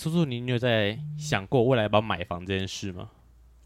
哎，叔叔，你有在想过未来要不要买房这件事吗？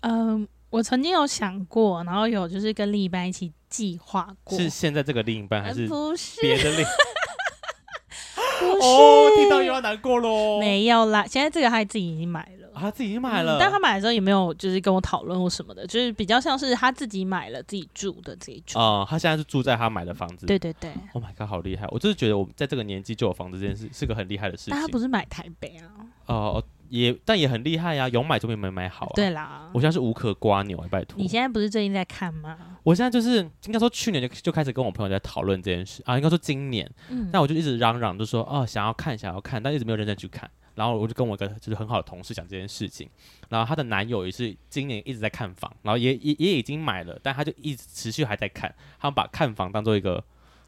嗯、呃，我曾经有想过，然后有就是跟另一半一起计划过。是现在这个另一半，还是不是别的另？不是哦，听到又要难过喽。没有啦，现在这个他自己已经买了。他自己买了，嗯，但他买的时候也没有就是跟我讨论或什么的，就是比较像是他自己买了自己住的这一种。哦、嗯，他现在是住在他买的房子。对对对。Oh my god，好厉害！我就是觉得我们在这个年纪就有房子这件事是个很厉害的事情。但他不是买台北啊。哦哦，也但也很厉害呀，啊，有买就比没买好，啊。对啦，我现在是无可瓜牛，拜托。你现在不是最近在看吗？我现在就是应该说去年就就开始跟我朋友在讨论这件事啊，应该说今年。嗯。那我就一直嚷嚷，就说哦，想要看，想要看，但一直没有认真去看。然后我就跟我一个就是很好的同事讲这件事情，然后她的男友也是今年一直在看房，然后也也也已经买了，但他就一直持续还在看，他们把看房当做一个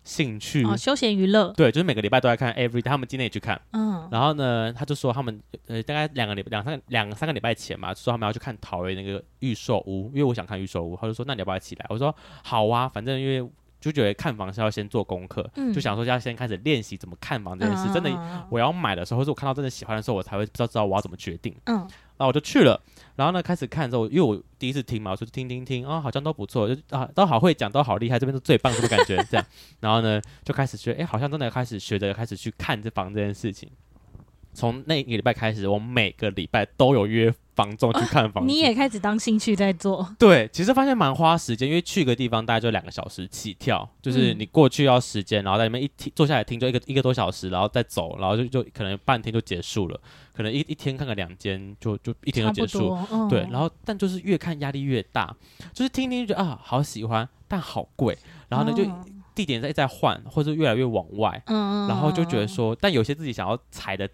兴趣，哦，休闲娱乐，对，就是每个礼拜都在看，every 他们今天也去看，嗯，然后呢，他就说他们呃大概两个礼两三两三个礼拜前嘛，就说他们要去看桃园那个预售屋，因为我想看预售屋，他就说那你要不要一起来？我说好啊，反正因为。就觉得看房是要先做功课，嗯，就想说要先开始练习怎么看房这件事。嗯、真的，我要买的时候，或者我看到真的喜欢的时候，我才会知道知道我要怎么决定。嗯，然后我就去了，然后呢开始看之后，因为我第一次听嘛，我就听听听，哦，好像都不错，就啊都好会讲，都好厉害，这边是最棒的感觉这样。然后呢就开始学，哎，好像真的开始学着开始去看这房这件事情。从那一个礼拜开始，我每个礼拜都有约房仲去看房子。你也开始当兴趣在做？对，其实发现蛮花时间，因为去个地方大概就两个小时起跳，就是你过去要时间，然后在里面一听坐下来听就一个一个多小时，然后再走，然后就就可能半天就结束了，可能一一天看个两间就就一天就结束。嗯、对，然后但就是越看压力越大，就是听听就觉得啊好喜欢，但好贵，然后呢就。嗯地点在在换，或者越来越往外，嗯，然后就觉得说，但有些自己想要踩的，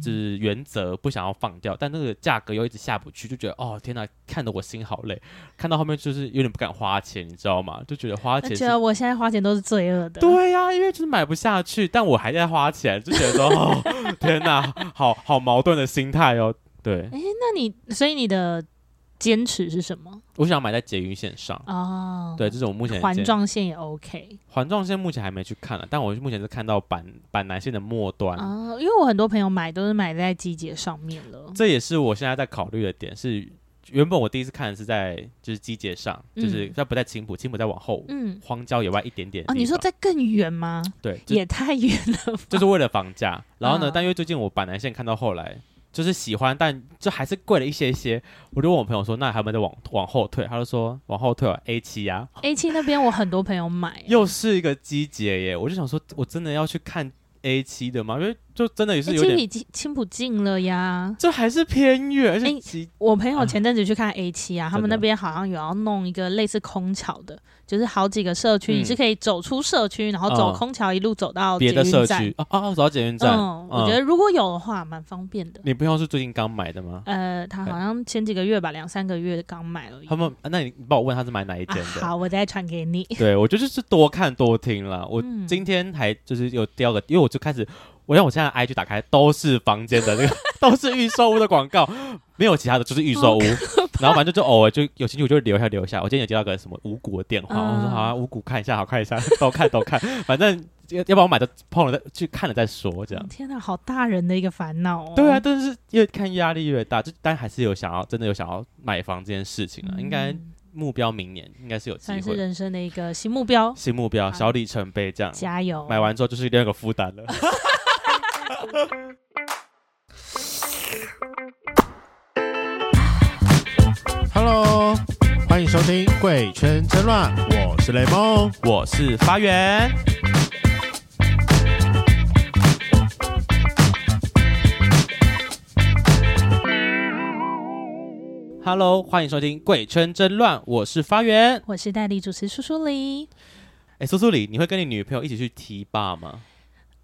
就是原则不想要放掉，但那个价格又一直下不去，就觉得哦天哪，看得我心好累，看到后面就是有点不敢花钱，你知道吗？就觉得花钱，觉得我现在花钱都是罪恶的。对呀、啊，因为就是买不下去，但我还在花钱，就觉得说哦 天哪，好好矛盾的心态哦。对，哎，那你所以你的。坚持是什么？我想买在捷运线上哦。对，这是我目前环状线也 OK。环状线目前还没去看了，但我目前是看到板板南线的末端啊。因为我很多朋友买都是买在机捷上面了。这也是我现在在考虑的点。是原本我第一次看的是在就是机捷上，嗯、就是在不在青浦，青浦再往后，嗯，荒郊野外一点点。哦，你说在更远吗？对，也太远了。就是为了房价。然后呢，哦、但因为最近我板南线看到后来。就是喜欢，但就还是贵了一些些。我就问我朋友说：“那还有没有往往后退？”他就说：“往后退啊，A 七呀，A 七那边我很多朋友买，又是一个季节耶。”我就想说，我真的要去看 A 七的吗？因为就真的也是有点比青浦近了呀，这还是偏远。而且、欸，我朋友前阵子去看 A 七啊，啊他们那边好像有要弄一个类似空桥的。就是好几个社区，你是可以走出社区，然后走空桥一路走到别的社区。哦哦，走到捷运站。嗯，我觉得如果有的话，蛮方便的。你朋友是最近刚买的吗？呃，他好像前几个月吧，两三个月刚买了。他们，那你帮我问他是买哪一间的？好，我再传给你。对，我觉得就是多看多听了。我今天还就是有第二个，因为我就开始，我让我现在 IG 打开都是房间的那个，都是预售屋的广告，没有其他的，就是预售屋。然后反正就偶尔就有兴趣，我就留下留下。我今天有接到个什么五谷的电话，嗯、我说好啊，五谷看一下，好看一下，都看都看。反正要要不然我买的碰了再去看了再说，这样。天哪，好大人的一个烦恼哦。对啊，但是越看压力越大，就但还是有想要真的有想要买房这件事情啊。嗯、应该目标明年应该是有机会。算是人生的一个新目标，新目标，小里程碑这样。加油！买完之后就是另一个负担了。Hello，欢迎收听《贵圈真乱》，我是雷梦，我是发源。Hello，欢迎收听《贵圈真乱》，我是发源，我是代理主持苏苏里。哎，苏苏里，你会跟你女朋友一起去 T 吧吗？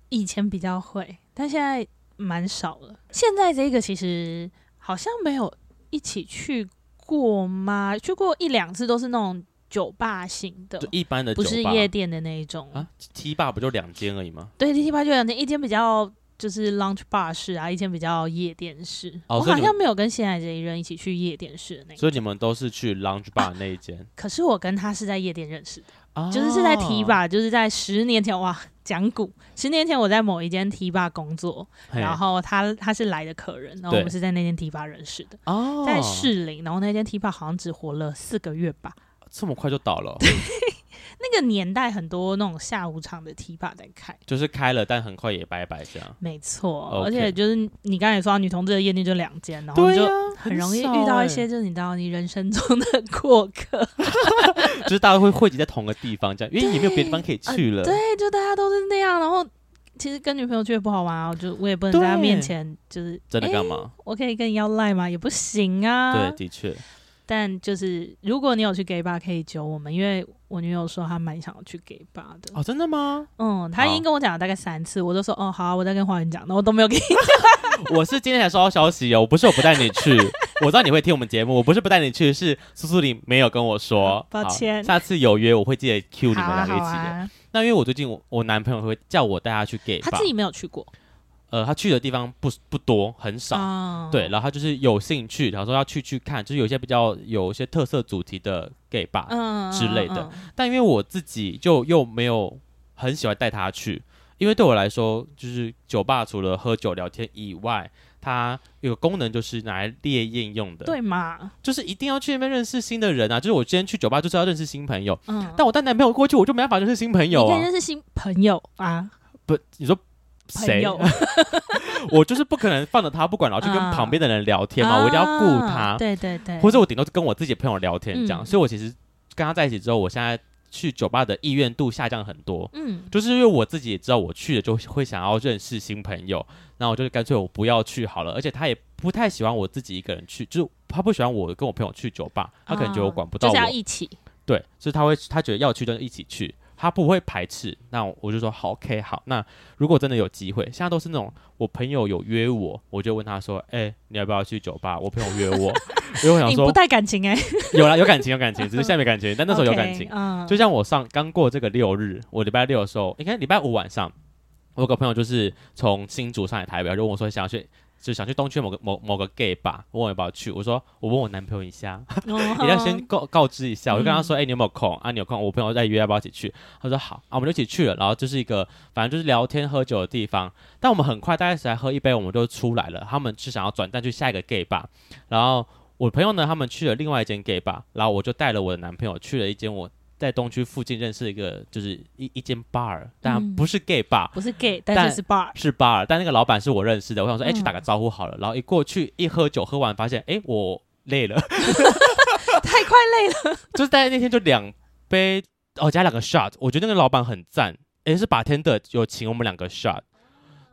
以前比较会，但现在蛮少了。现在这个其实好像没有一起去过吗？去过一两次，都是那种酒吧型的，就一般的酒吧，不是夜店的那一种啊。T 吧不就两间而已吗？对，T 吧就两间，一间比较。就是 lounge bar 式啊，一间比较夜店式。哦、我好像没有跟现在这一任一起去夜店式的那。所以你们都是去 lounge bar 那一间、啊。可是我跟他是在夜店认识的，哦、就是是在 T 吧，就是在十年前哇，讲古。十年前我在某一间 T 吧工作，然后他他是来的客人，然后我们是在那间 T 吧认识的。哦。在士林，然后那间 T 吧好像只活了四个月吧。这么快就倒了？那个年代很多那种下午场的 T 吧在开，就是开了，但很快也拜拜这样。没错，Okay. 而且就是你刚才说女同志的夜店就两间，然后就很容易遇到一些就是你知道你人生中的过客，就是大家会汇集在同个地方这样，因为也没有别的地方可以去了。对，就大家都是那样，然后其实跟女朋友去也不好玩啊，我就我也不能在她面前就是真的干嘛？我可以跟你要赖吗？也不行啊。对，的确。但就是如果你有去 gay bar，可以揪我们，因为我女友说她蛮想要去 gay bar 的。哦，真的吗？嗯，她已经跟我讲了大概三次，我都说哦好啊，我再跟花园讲，那我都没有给你讲。我是今天才收到消息哦，我不是我不带你去，我知道你会听我们节目，我不是不带你去，是苏苏里没有跟我说。抱歉，下次有约我会记得 cue 你们两个一起的。啊啊、那因为我最近我我男朋友会叫我带他去 gay 他自己没有去过。呃，他去的地方不不多，很少，哦、对。然后他就是有兴趣，然后说要去去看，就是有一些比较有一些特色主题的 gay bar 之类的。但因为我自己就又没有很喜欢带他去，因为对我来说，就是酒吧除了喝酒聊天以外，它有个功能就是拿来猎艳用的，对吗？就是一定要去那边认识新的人啊！就是我今天去酒吧就是要认识新朋友，嗯。但我带男朋友过去，我就没办法认识新朋友啊。你可以认识新朋友啊？不，你说。谁？友 我就是不可能放着他不管，然后去跟旁边的人聊天嘛，啊、我一定要顾他。啊、对对对，或者我顶多是跟我自己的朋友聊天这样。嗯、所以我其实跟他在一起之后，我现在去酒吧的意愿度下降很多。嗯，就是因为我自己也知道，我去了就会想要认识新朋友，那我就干脆我不要去好了。而且他也不太喜欢我自己一个人去，就是他不喜欢我跟我朋友去酒吧，他可能觉得我管不到我。就是要一起。对，所以他会他觉得要去就一起去。他不会排斥，那我就说好，OK，好。那如果真的有机会，现在都是那种我朋友有约我，我就问他说：“哎、欸，你要不要去酒吧？”我朋友约我，因为我想说，不带感情哎、欸，有啦，有感情，有感情，只是现在没感情，但那时候有感情。Okay, 就像我上刚过这个六日，我礼拜六的时候，你看礼拜五晚上，我有个朋友就是从新竹上来台北，就问我说想要去。就想去东区某个某某个 gay 吧，问我要不要去。我说我问我男朋友一下，一定要先告告知一下。我就跟他说，哎、嗯欸，你有没有空啊？你有空，我朋友在约，要不要一起去？他说好啊，我们就一起去了。然后就是一个反正就是聊天喝酒的地方。但我们很快大概才喝一杯，我们就出来了。他们是想要转站去下一个 gay 吧。然后我朋友呢，他们去了另外一间 gay 吧。然后我就带了我的男朋友去了一间我。在东区附近认识一个，就是一一间 bar，但不是 gay bar，、嗯、不是 gay，但是是 bar，是 bar，但那个老板是我认识的。我想说，哎、欸，去打个招呼好了。嗯、然后一过去一喝酒，喝完发现，哎、欸，我累了，太快累了。就是大概那天就两杯，哦，加两个 shot。我觉得那个老板很赞，哎、欸，是 bartender 有请我们两个 shot。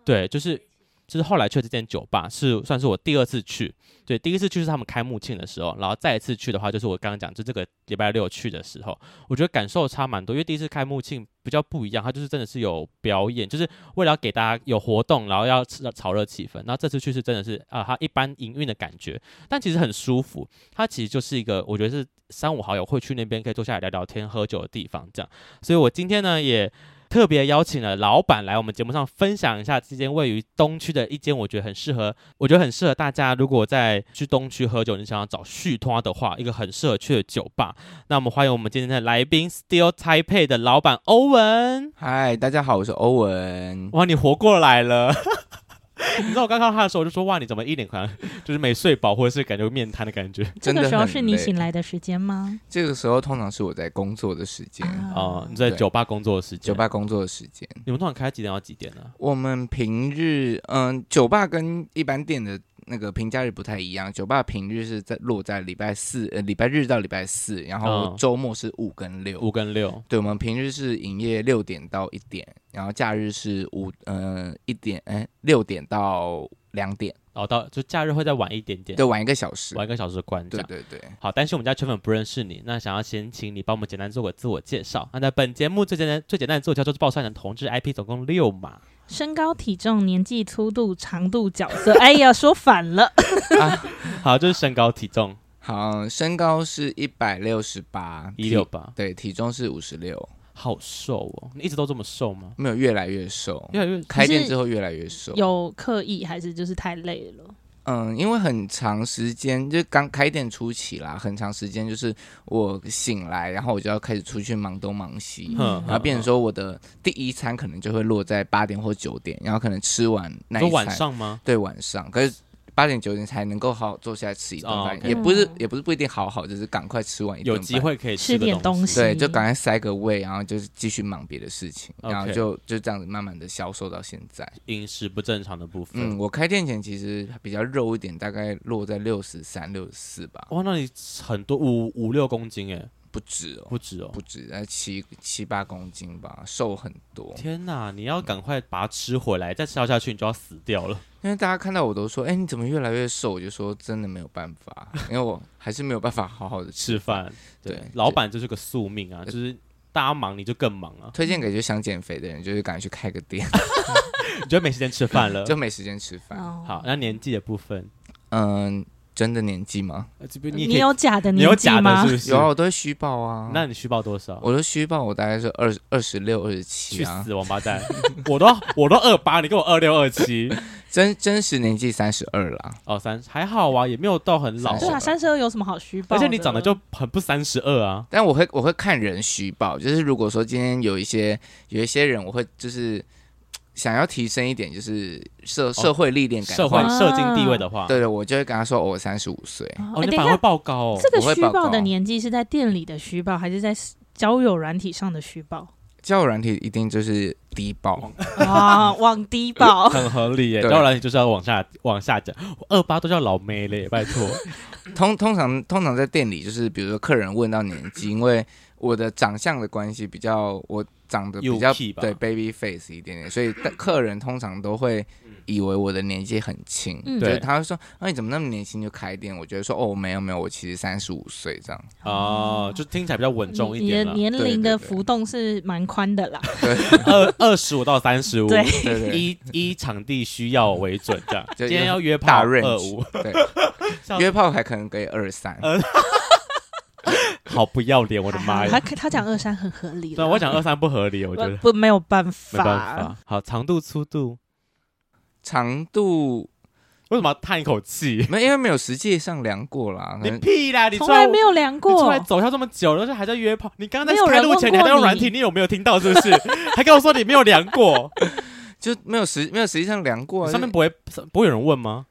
对，就是。就是后来去这间酒吧是算是我第二次去，对，第一次去是他们开幕庆的时候，然后再一次去的话就是我刚刚讲，就这个礼拜六去的时候，我觉得感受差蛮多，因为第一次开幕庆比较不一样，它就是真的是有表演，就是为了要给大家有活动，然后要炒热气氛，然后这次去是真的是啊，它一般营运的感觉，但其实很舒服，它其实就是一个我觉得是三五好友会去那边可以坐下来聊聊天、喝酒的地方，这样，所以我今天呢也。特别邀请了老板来我们节目上分享一下这间位于东区的一间，我觉得很适合，我觉得很适合大家。如果在去东区喝酒，你想要找续托的话，一个很适合去的酒吧。那我们欢迎我们今天的来宾，Still Taipei 的老板欧文。嗨，大家好，我是欧文。哇，你活过来了。你知道我刚看到他的时候，我就说哇，你怎么一脸好像 就是没睡饱，或者是感觉面瘫的感觉？这个时候是你醒来的时间吗？这个时候通常是我在工作的时间哦，你在酒吧工作的时间，酒吧工作的时间。你们通常开几点到几点呢？我们平日嗯，酒吧跟一般店的。那个平假日不太一样，酒吧平日是在落在礼拜四，呃，礼拜日到礼拜四，然后周末是五跟六，五跟六。对，我们平日是营业六点到一点，然后假日是五，呃，一点，哎，六点到两点。哦，到就假日会再晚一点点，对，晚一个小时，晚一个小时关。对对对。好，但是我们家圈粉不认识你，那想要先请你帮我们简单做个自我介绍。那在本节目最简单、最简单的自我介绍就是报上的同志 IP 总共六码。身高、体重、年纪、粗度、长度、角色。哎呀，说反了。啊、好，就是身高、体重。好，身高是一百六十八，一六八。对，体重是五十六。好瘦哦！你一直都这么瘦吗？没有，越来越瘦，越来越开店之后越来越瘦。有刻意还是就是太累了？嗯，因为很长时间就刚开店初期啦，很长时间就是我醒来，然后我就要开始出去忙东忙西，嗯，然后变成说我的第一餐可能就会落在八点或九点，然后可能吃完那一餐。晚上吗？对，晚上。可是。八点九点才能够好好坐下来吃一顿饭，oh, okay. 也不是也不是不一定好好，就是赶快吃完一顿。有机会可以吃，吃点东西，对，就赶快塞个胃，然后就是继续忙别的事情.然后就就这样子慢慢的消瘦到现在。饮食不正常的部分，嗯，我开店前其实比较肉一点，大概落在六十三、六十四吧。哇，那你很多五五六公斤哎。不止哦，不止哦，不止，在七七八公斤吧，瘦很多。天哪，你要赶快把它吃回来，再吃下去你就要死掉了。因为大家看到我都说，哎、欸，你怎么越来越瘦？我就说真的没有办法，因为我还是没有办法好好的吃饭。对，对老板就是个宿命啊，就是大家忙你就更忙啊。推荐给就想减肥的人，就是赶紧去开个店。你就没时间吃饭了，就没时间吃饭。好，那年纪的部分，嗯。真的年纪吗？你你有假的年纪吗？是是有啊，我都会虚报啊。那你虚报多少？我都虚报，我大概是二二十六、二十七啊。去死王八蛋！我都我都二八，你跟我二六二七，真真实年纪三十二啦。哦，三还好啊，也没有到很老。对啊，三十二有什么好虚报？而且你长得就很不三十二啊。但我会我会看人虚报，就是如果说今天有一些有一些人，我会就是。想要提升一点，就是社社会历练感，社会社经地位的话，对对，我就会跟他说，我三十五岁。哦，你反而会报高哦。这个虚报的年纪是在店里的虚报，还是在交友软体上的虚报？交友软体一定就是低报啊，往低报，很合理耶。交友软体就是要往下往下讲，二八都叫老妹嘞，拜托。通通常通常在店里，就是比如说客人问到年纪，因为我的长相的关系比较我。长得比较对 baby face 一点点，所以客人通常都会以为我的年纪很轻，嗯、对，他会说：“那、啊、你怎么那么年轻就开店？”我觉得说：“哦，没有没有，我其实三十五岁这样。”哦，就听起来比较稳重一点。你的年龄的浮动是蛮宽的啦，二二十五到三十五，对。对对，依依场地需要为准这样。今天要约炮大 range，对，约炮还可能给二三。好不要脸，我的妈呀！他他讲二三很合理，对，我讲二三不合理，我觉得不没有办法，没办法。好，长度、粗度、长度，为什么要叹一口气？没，因为没有实际上量过啦。你屁啦！你从来没有量过，出来走跳这么久，而且还在约炮。你刚刚在开录前你还在用软体，你有没有听到？是不是？还跟我说你没有量过，就没有实没有实际上量过。上面不会不会有人问吗？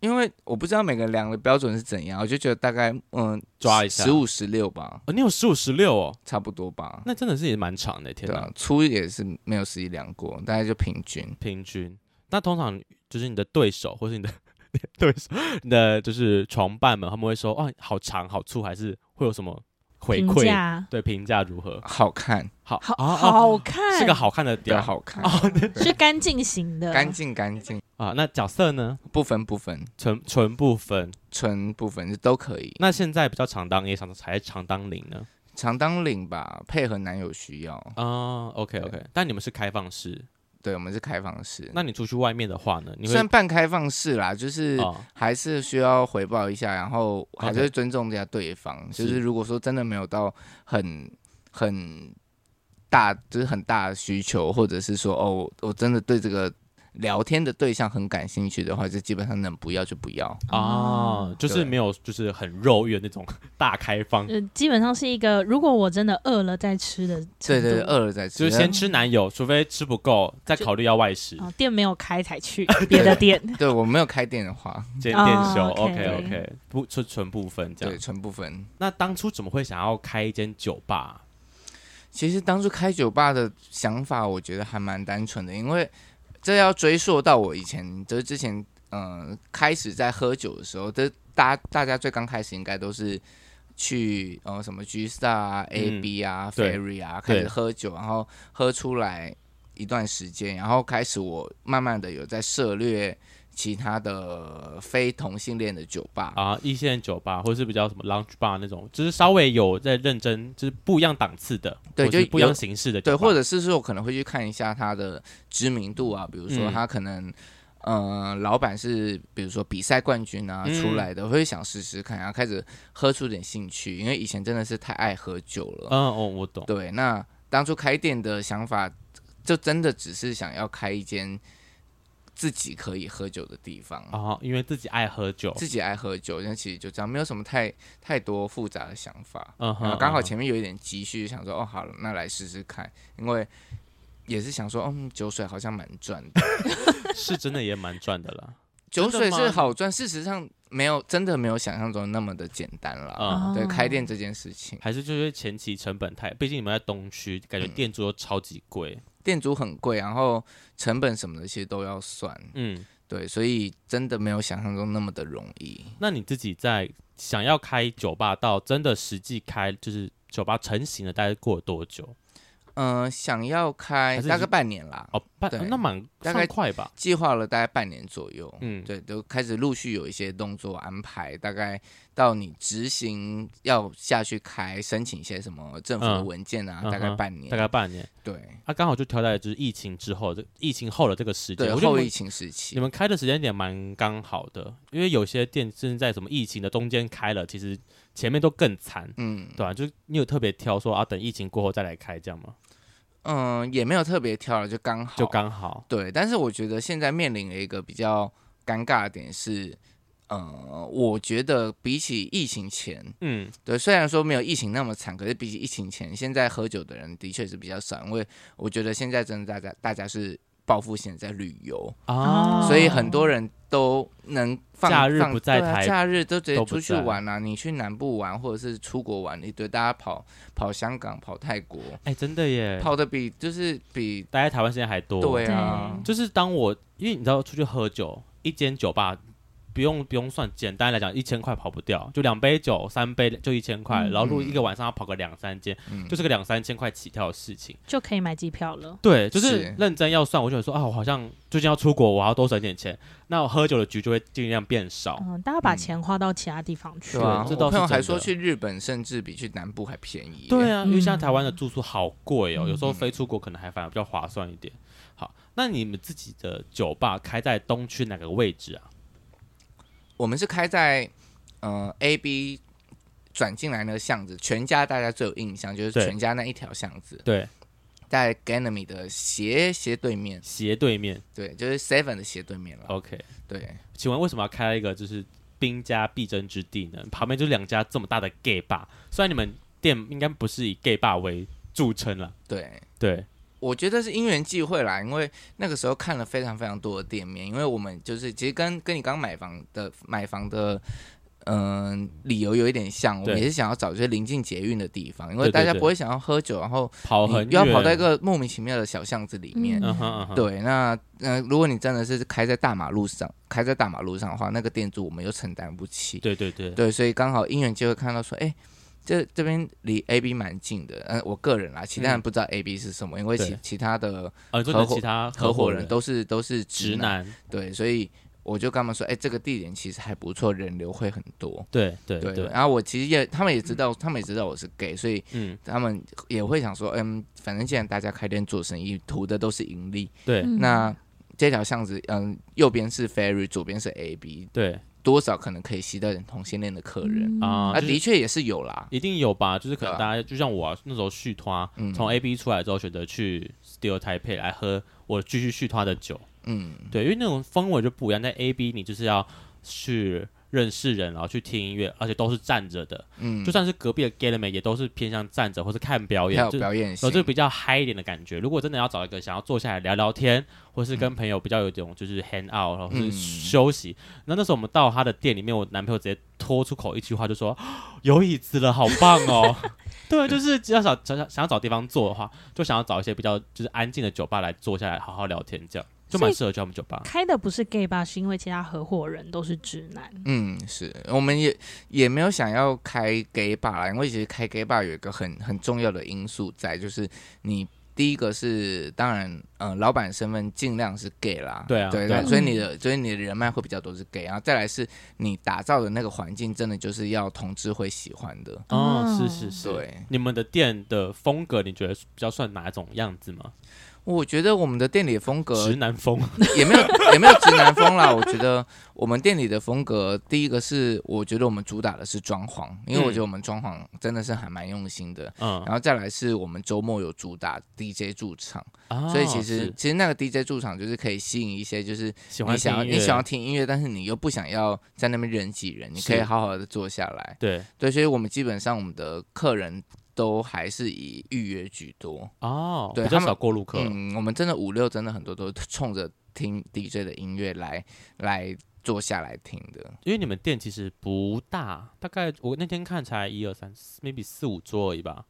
因为我不知道每个量的标准是怎样，我就觉得大概嗯抓一下十五十六吧。哦，你有十五十六哦，差不多吧。那真的是也蛮长的，天哪！粗也是没有实际量过，大概就平均。平均。那通常就是你的对手或是你的 对手，你的就是床伴们，他们会说哦，好长好粗，还是会有什么？回馈对评价如何？好看，好好好看，是个好看的点，好看是干净型的，干净干净啊。那角色呢？不分不分，纯纯不分，纯不分都可以。那现在比较常当 A 常还常当零呢？常当领吧，配合男友需要啊。OK OK，但你们是开放式。对，我们是开放式。那你出去外面的话呢？你会虽然半开放式啦，就是还是需要回报一下，然后还是会尊重一下对方。就是如果说真的没有到很很大，就是很大的需求，或者是说哦，我真的对这个。聊天的对象很感兴趣的话，就基本上能不要就不要啊，就是没有，就是很肉欲那种大开放。呃，基本上是一个，如果我真的饿了再吃的。对对，饿了再吃，就是先吃男友，除非吃不够，再考虑要外食。哦，店没有开才去 别的店。对，我没有开店的话，店店休。OK OK，不纯纯部分这样。对，纯部分。那当初怎么会想要开一间酒吧？其实当初开酒吧的想法，我觉得还蛮单纯的，因为。这要追溯到我以前，就是之前，嗯、呃，开始在喝酒的时候，这大大家最刚开始应该都是去呃什么 G Star 啊、嗯、A B 啊、Ferry 啊开始喝酒，然后喝出来一段时间，然后开始我慢慢的有在涉猎其他的非同性恋的酒吧啊，一线酒吧或者是比较什么 lounge bar 那种，就是稍微有在认真，就是不一样档次的，对，就不一样形式的，对，或者是说我可能会去看一下它的知名度啊，比如说他可能，嗯、呃，老板是比如说比赛冠军啊出来的，嗯、会想试试看，然后开始喝出点兴趣，因为以前真的是太爱喝酒了。嗯哦，我懂。对，那当初开店的想法，就真的只是想要开一间。自己可以喝酒的地方。哦，因为自己爱喝酒，自己爱喝酒，那其实就这样，没有什么太太多复杂的想法。嗯哼，刚好前面有一点积蓄，想说哦，好了，那来试试看，因为也是想说，嗯，酒水好像蛮赚的，是真的也蛮赚的啦。酒水是好赚，事实上没有真的没有想象中那么的简单了。嗯，对，开店这件事情。还是就是前期成本太，毕竟你们在东区，感觉店租都超级贵。嗯店租很贵，然后成本什么的其实都要算，嗯，对，所以真的没有想象中那么的容易。那你自己在想要开酒吧到真的实际开，就是酒吧成型了，大概过了多久？嗯、呃，想要开大概半年啦。哦，半那蛮大概快吧？计划了大概半年左右。嗯，对，都开始陆续有一些动作安排。大概到你执行要下去开，申请一些什么政府的文件啊，嗯、大概半年。大概半年。对，他刚、啊、好就挑在就是疫情之后，这疫情后的这个时间，对，后疫情时期，你们开的时间点蛮刚好的，因为有些店甚至在什么疫情的中间开了，其实前面都更惨。嗯，对吧、啊？就你有特别挑说啊，等疫情过后再来开这样吗？嗯，也没有特别挑了，就刚好，就刚好。对，但是我觉得现在面临的一个比较尴尬的点是，呃，我觉得比起疫情前，嗯，对，虽然说没有疫情那么惨，可是比起疫情前，现在喝酒的人的确是比较少，因为我觉得现在真的大家大家是。报复性在旅游啊，所以很多人都能放假日不在台，假日都直接出去玩啊。你去南部玩，或者是出国玩，一堆大家跑跑香港、跑泰国，哎，真的耶，跑的比就是比待在台湾时间还多。对啊，就是当我因为你知道出去喝酒，一间酒吧。不用不用算，简单来讲，一千块跑不掉，就两杯酒，三杯就一千块。嗯、然后如果一个晚上要跑个两三间，嗯、就是个两三千块起跳的事情，就可以买机票了。对，就是认真要算，我就说啊，我好像最近要出国，我要多省点钱，那我喝酒的局就会尽量变少。嗯，大家把钱花到其他地方去。对啊，我朋友还说去日本甚至比去南部还便宜。对啊，因为现在台湾的住宿好贵哦，嗯、有时候飞出国可能还反而比较划算一点。好，那你们自己的酒吧开在东区哪个位置啊？我们是开在，呃，A B 转进来那个巷子，全家大家最有印象就是全家那一条巷子，对，在 Ganami 的斜斜对面，斜对面，对，就是 Seven 的斜对面了。OK，对，请问为什么要开一个就是兵家必争之地呢？旁边就两家这么大的 gay bar，虽然你们店应该不是以 gay bar 为著称了，对对。我觉得是因缘际会啦，因为那个时候看了非常非常多的店面，因为我们就是其实跟跟你刚买房的买房的嗯、呃、理由有一点像，我们也是想要找一些临近捷运的地方，因为大家不会想要喝酒，然后跑很，又要跑到一个莫名其妙的小巷子里面。对，那呃，如果你真的是开在大马路上，开在大马路上的话，那个店主我们又承担不起。对对对，对，所以刚好因缘际会看到说，哎。这这边离 A B 蛮近的，嗯，我个人啦，其他人不知道 A B 是什么，嗯、因为其其他的合伙其他合伙人都是都是直男，直男。对，所以我就跟他们说，哎，这个地点其实还不错，人流会很多，对对对，对。然后我其实也，他们也知道，他们也知道我是 gay，所以嗯，他们也会想说，嗯，反正既然大家开店做生意，图的都是盈利，对，那这条巷子，嗯，右边是 Ferry，左边是 A B，对。多少可能可以吸到点同性恋的客人啊？那的确也是有啦，一定有吧？就是可能大家就像我那时候续拖，从 A B 出来之后选择去 Still Taipei 来喝我继续续拖的酒，嗯，对，因为那种氛围就不一样。在 A B 你就是要去。认识人，然后去听音乐，而且都是站着的。嗯，就算是隔壁的 Gateway 也都是偏向站着或是看表演，表演，然后就比较嗨一点的感觉。如果真的要找一个想要坐下来聊聊天，或是跟朋友比较有一种就是 hang out，然后是休息。那、嗯、那时候我们到他的店里面，我男朋友直接脱出口一句话，就说：“ 有椅子了，好棒哦！” 对，就是只要想想 想要找地方坐的话，就想要找一些比较就是安静的酒吧来坐下来好好聊天这样。就蛮适合叫我们酒吧。开的不是 gay 吧，是因为其他合伙人都是直男。嗯，是，我们也也没有想要开 gay 吧啦，因为其实开 gay 吧有一个很很重要的因素在，就是你第一个是当然，呃，老板身份尽量是 gay 啦，对啊，对对，所以你的所以你的人脉会比较多是 gay，然后再来是你打造的那个环境，真的就是要同志会喜欢的。哦，是是是。对，你们的店的风格，你觉得比较算哪种样子吗？我觉得我们的店里的风格直男风 也没有也没有直男风啦。我觉得我们店里的风格，第一个是我觉得我们主打的是装潢，因为我觉得我们装潢真的是还蛮用心的。嗯，然后再来是我们周末有主打 DJ 驻场，哦、所以其实其实那个 DJ 驻场就是可以吸引一些就是你想要你想要听音乐，但是你又不想要在那边人挤人，你可以好好的坐下来。对对，所以我们基本上我们的客人。都还是以预约居多哦，对，比较少过路客。嗯，我们真的五六真的很多都冲着听 DJ 的音乐来来坐下来听的。因为你们店其实不大，大概我那天看才一二三四，maybe 四五桌而已吧。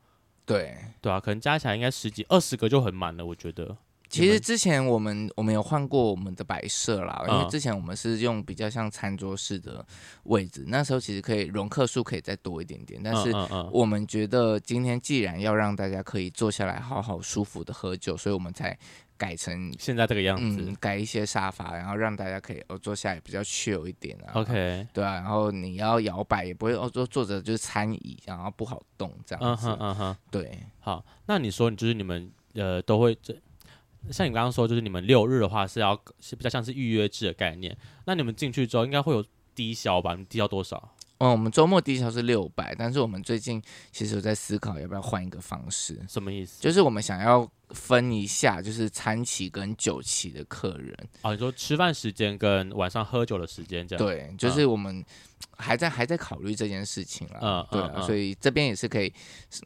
对，对啊，可能加起来应该十几二十个就很满了，我觉得。其实之前我们我们有换过我们的摆设啦，因为之前我们是用比较像餐桌式的位置，那时候其实可以容客数可以再多一点点，但是我们觉得今天既然要让大家可以坐下来好好舒服的喝酒，所以我们才改成现在这个样子，嗯，改一些沙发，然后让大家可以哦坐下来比较 chill 一点啊。OK，对啊，然后你要摇摆也不会哦坐坐着就是餐椅，然后不好动这样子。嗯哼，对。好，那你说你就是你们呃都会这。像你刚刚说，就是你们六日的话是要是比较像是预约制的概念，那你们进去之后应该会有低消吧？你低消多少？嗯，我们周末低消是六百，但是我们最近其实有在思考要不要换一个方式。什么意思？就是我们想要分一下，就是餐期跟酒期的客人。哦，你说吃饭时间跟晚上喝酒的时间这样？对，就是我们。嗯还在还在考虑这件事情了，嗯，对啊，嗯、所以这边也是可以，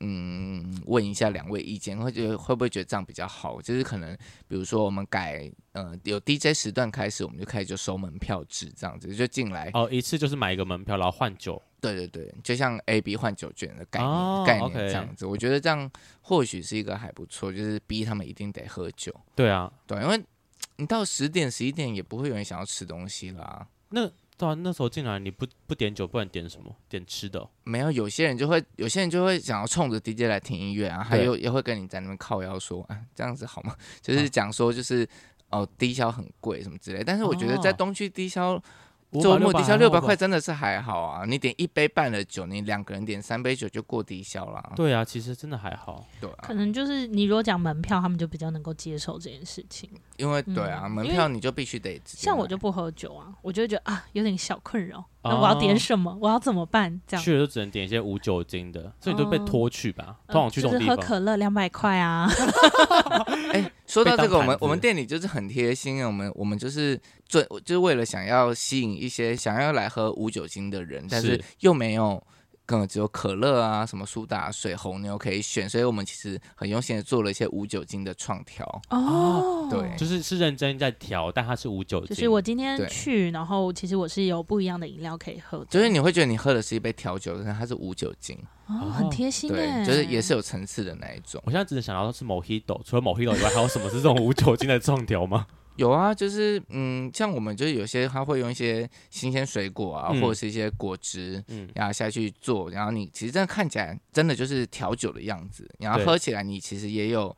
嗯，问一下两位意见，会觉得会不会觉得这样比较好？就是可能，比如说我们改，呃，有 DJ 时段开始，我们就开始就收门票制这样子，就进来哦，一次就是买一个门票，然后换酒，对对对，就像 AB 换酒券的概念、哦、概念这样子，我觉得这样或许是一个还不错，就是逼他们一定得喝酒，对啊，对，因为你到十点十一点也不会有人想要吃东西啦，那。对啊，那时候进来你不不点酒，不然点什么？点吃的？没有，有些人就会，有些人就会想要冲着 DJ 来听音乐啊，还有也会跟你在那边靠腰说，啊，这样子好吗？就是讲说就是哦，低消很贵什么之类，但是我觉得在东区低消。周末抵消六百块真的是还好啊！你点一杯半的酒，你两个人点三杯酒就过低消了。对啊，其实真的还好。对啊，可能就是你如果讲门票，他们就比较能够接受这件事情。因为对啊，门票你就必须得。像我就不喝酒啊，我就觉得啊有点小困扰。那我要点什么？我要怎么办？这样去了就只能点一些无酒精的，所以你就被拖去吧。通常去这种地方，喝可乐两百块啊。哎，说到这个，我们我们店里就是很贴心，我们我们就是。最就是为了想要吸引一些想要来喝无酒精的人，但是又没有，可能只有可乐啊、什么苏打水、红牛可以选，所以我们其实很用心的做了一些无酒精的创调。哦，对，就是是认真在调，但它是无酒精。就是我今天去，然后其实我是有不一样的饮料可以喝。就是你会觉得你喝的是一杯调酒，但是它是无酒精。哦，很贴心。对，就是也是有层次的那一种。我现在只是想到的是 Mojito，除了 Mojito 以外，还有什么是这种无酒精的创调吗？有啊，就是嗯，像我们就是有些他会用一些新鲜水果啊，嗯、或者是一些果汁，嗯，然后下去做，然后你其实真的看起来真的就是调酒的样子，然后喝起来你其实也有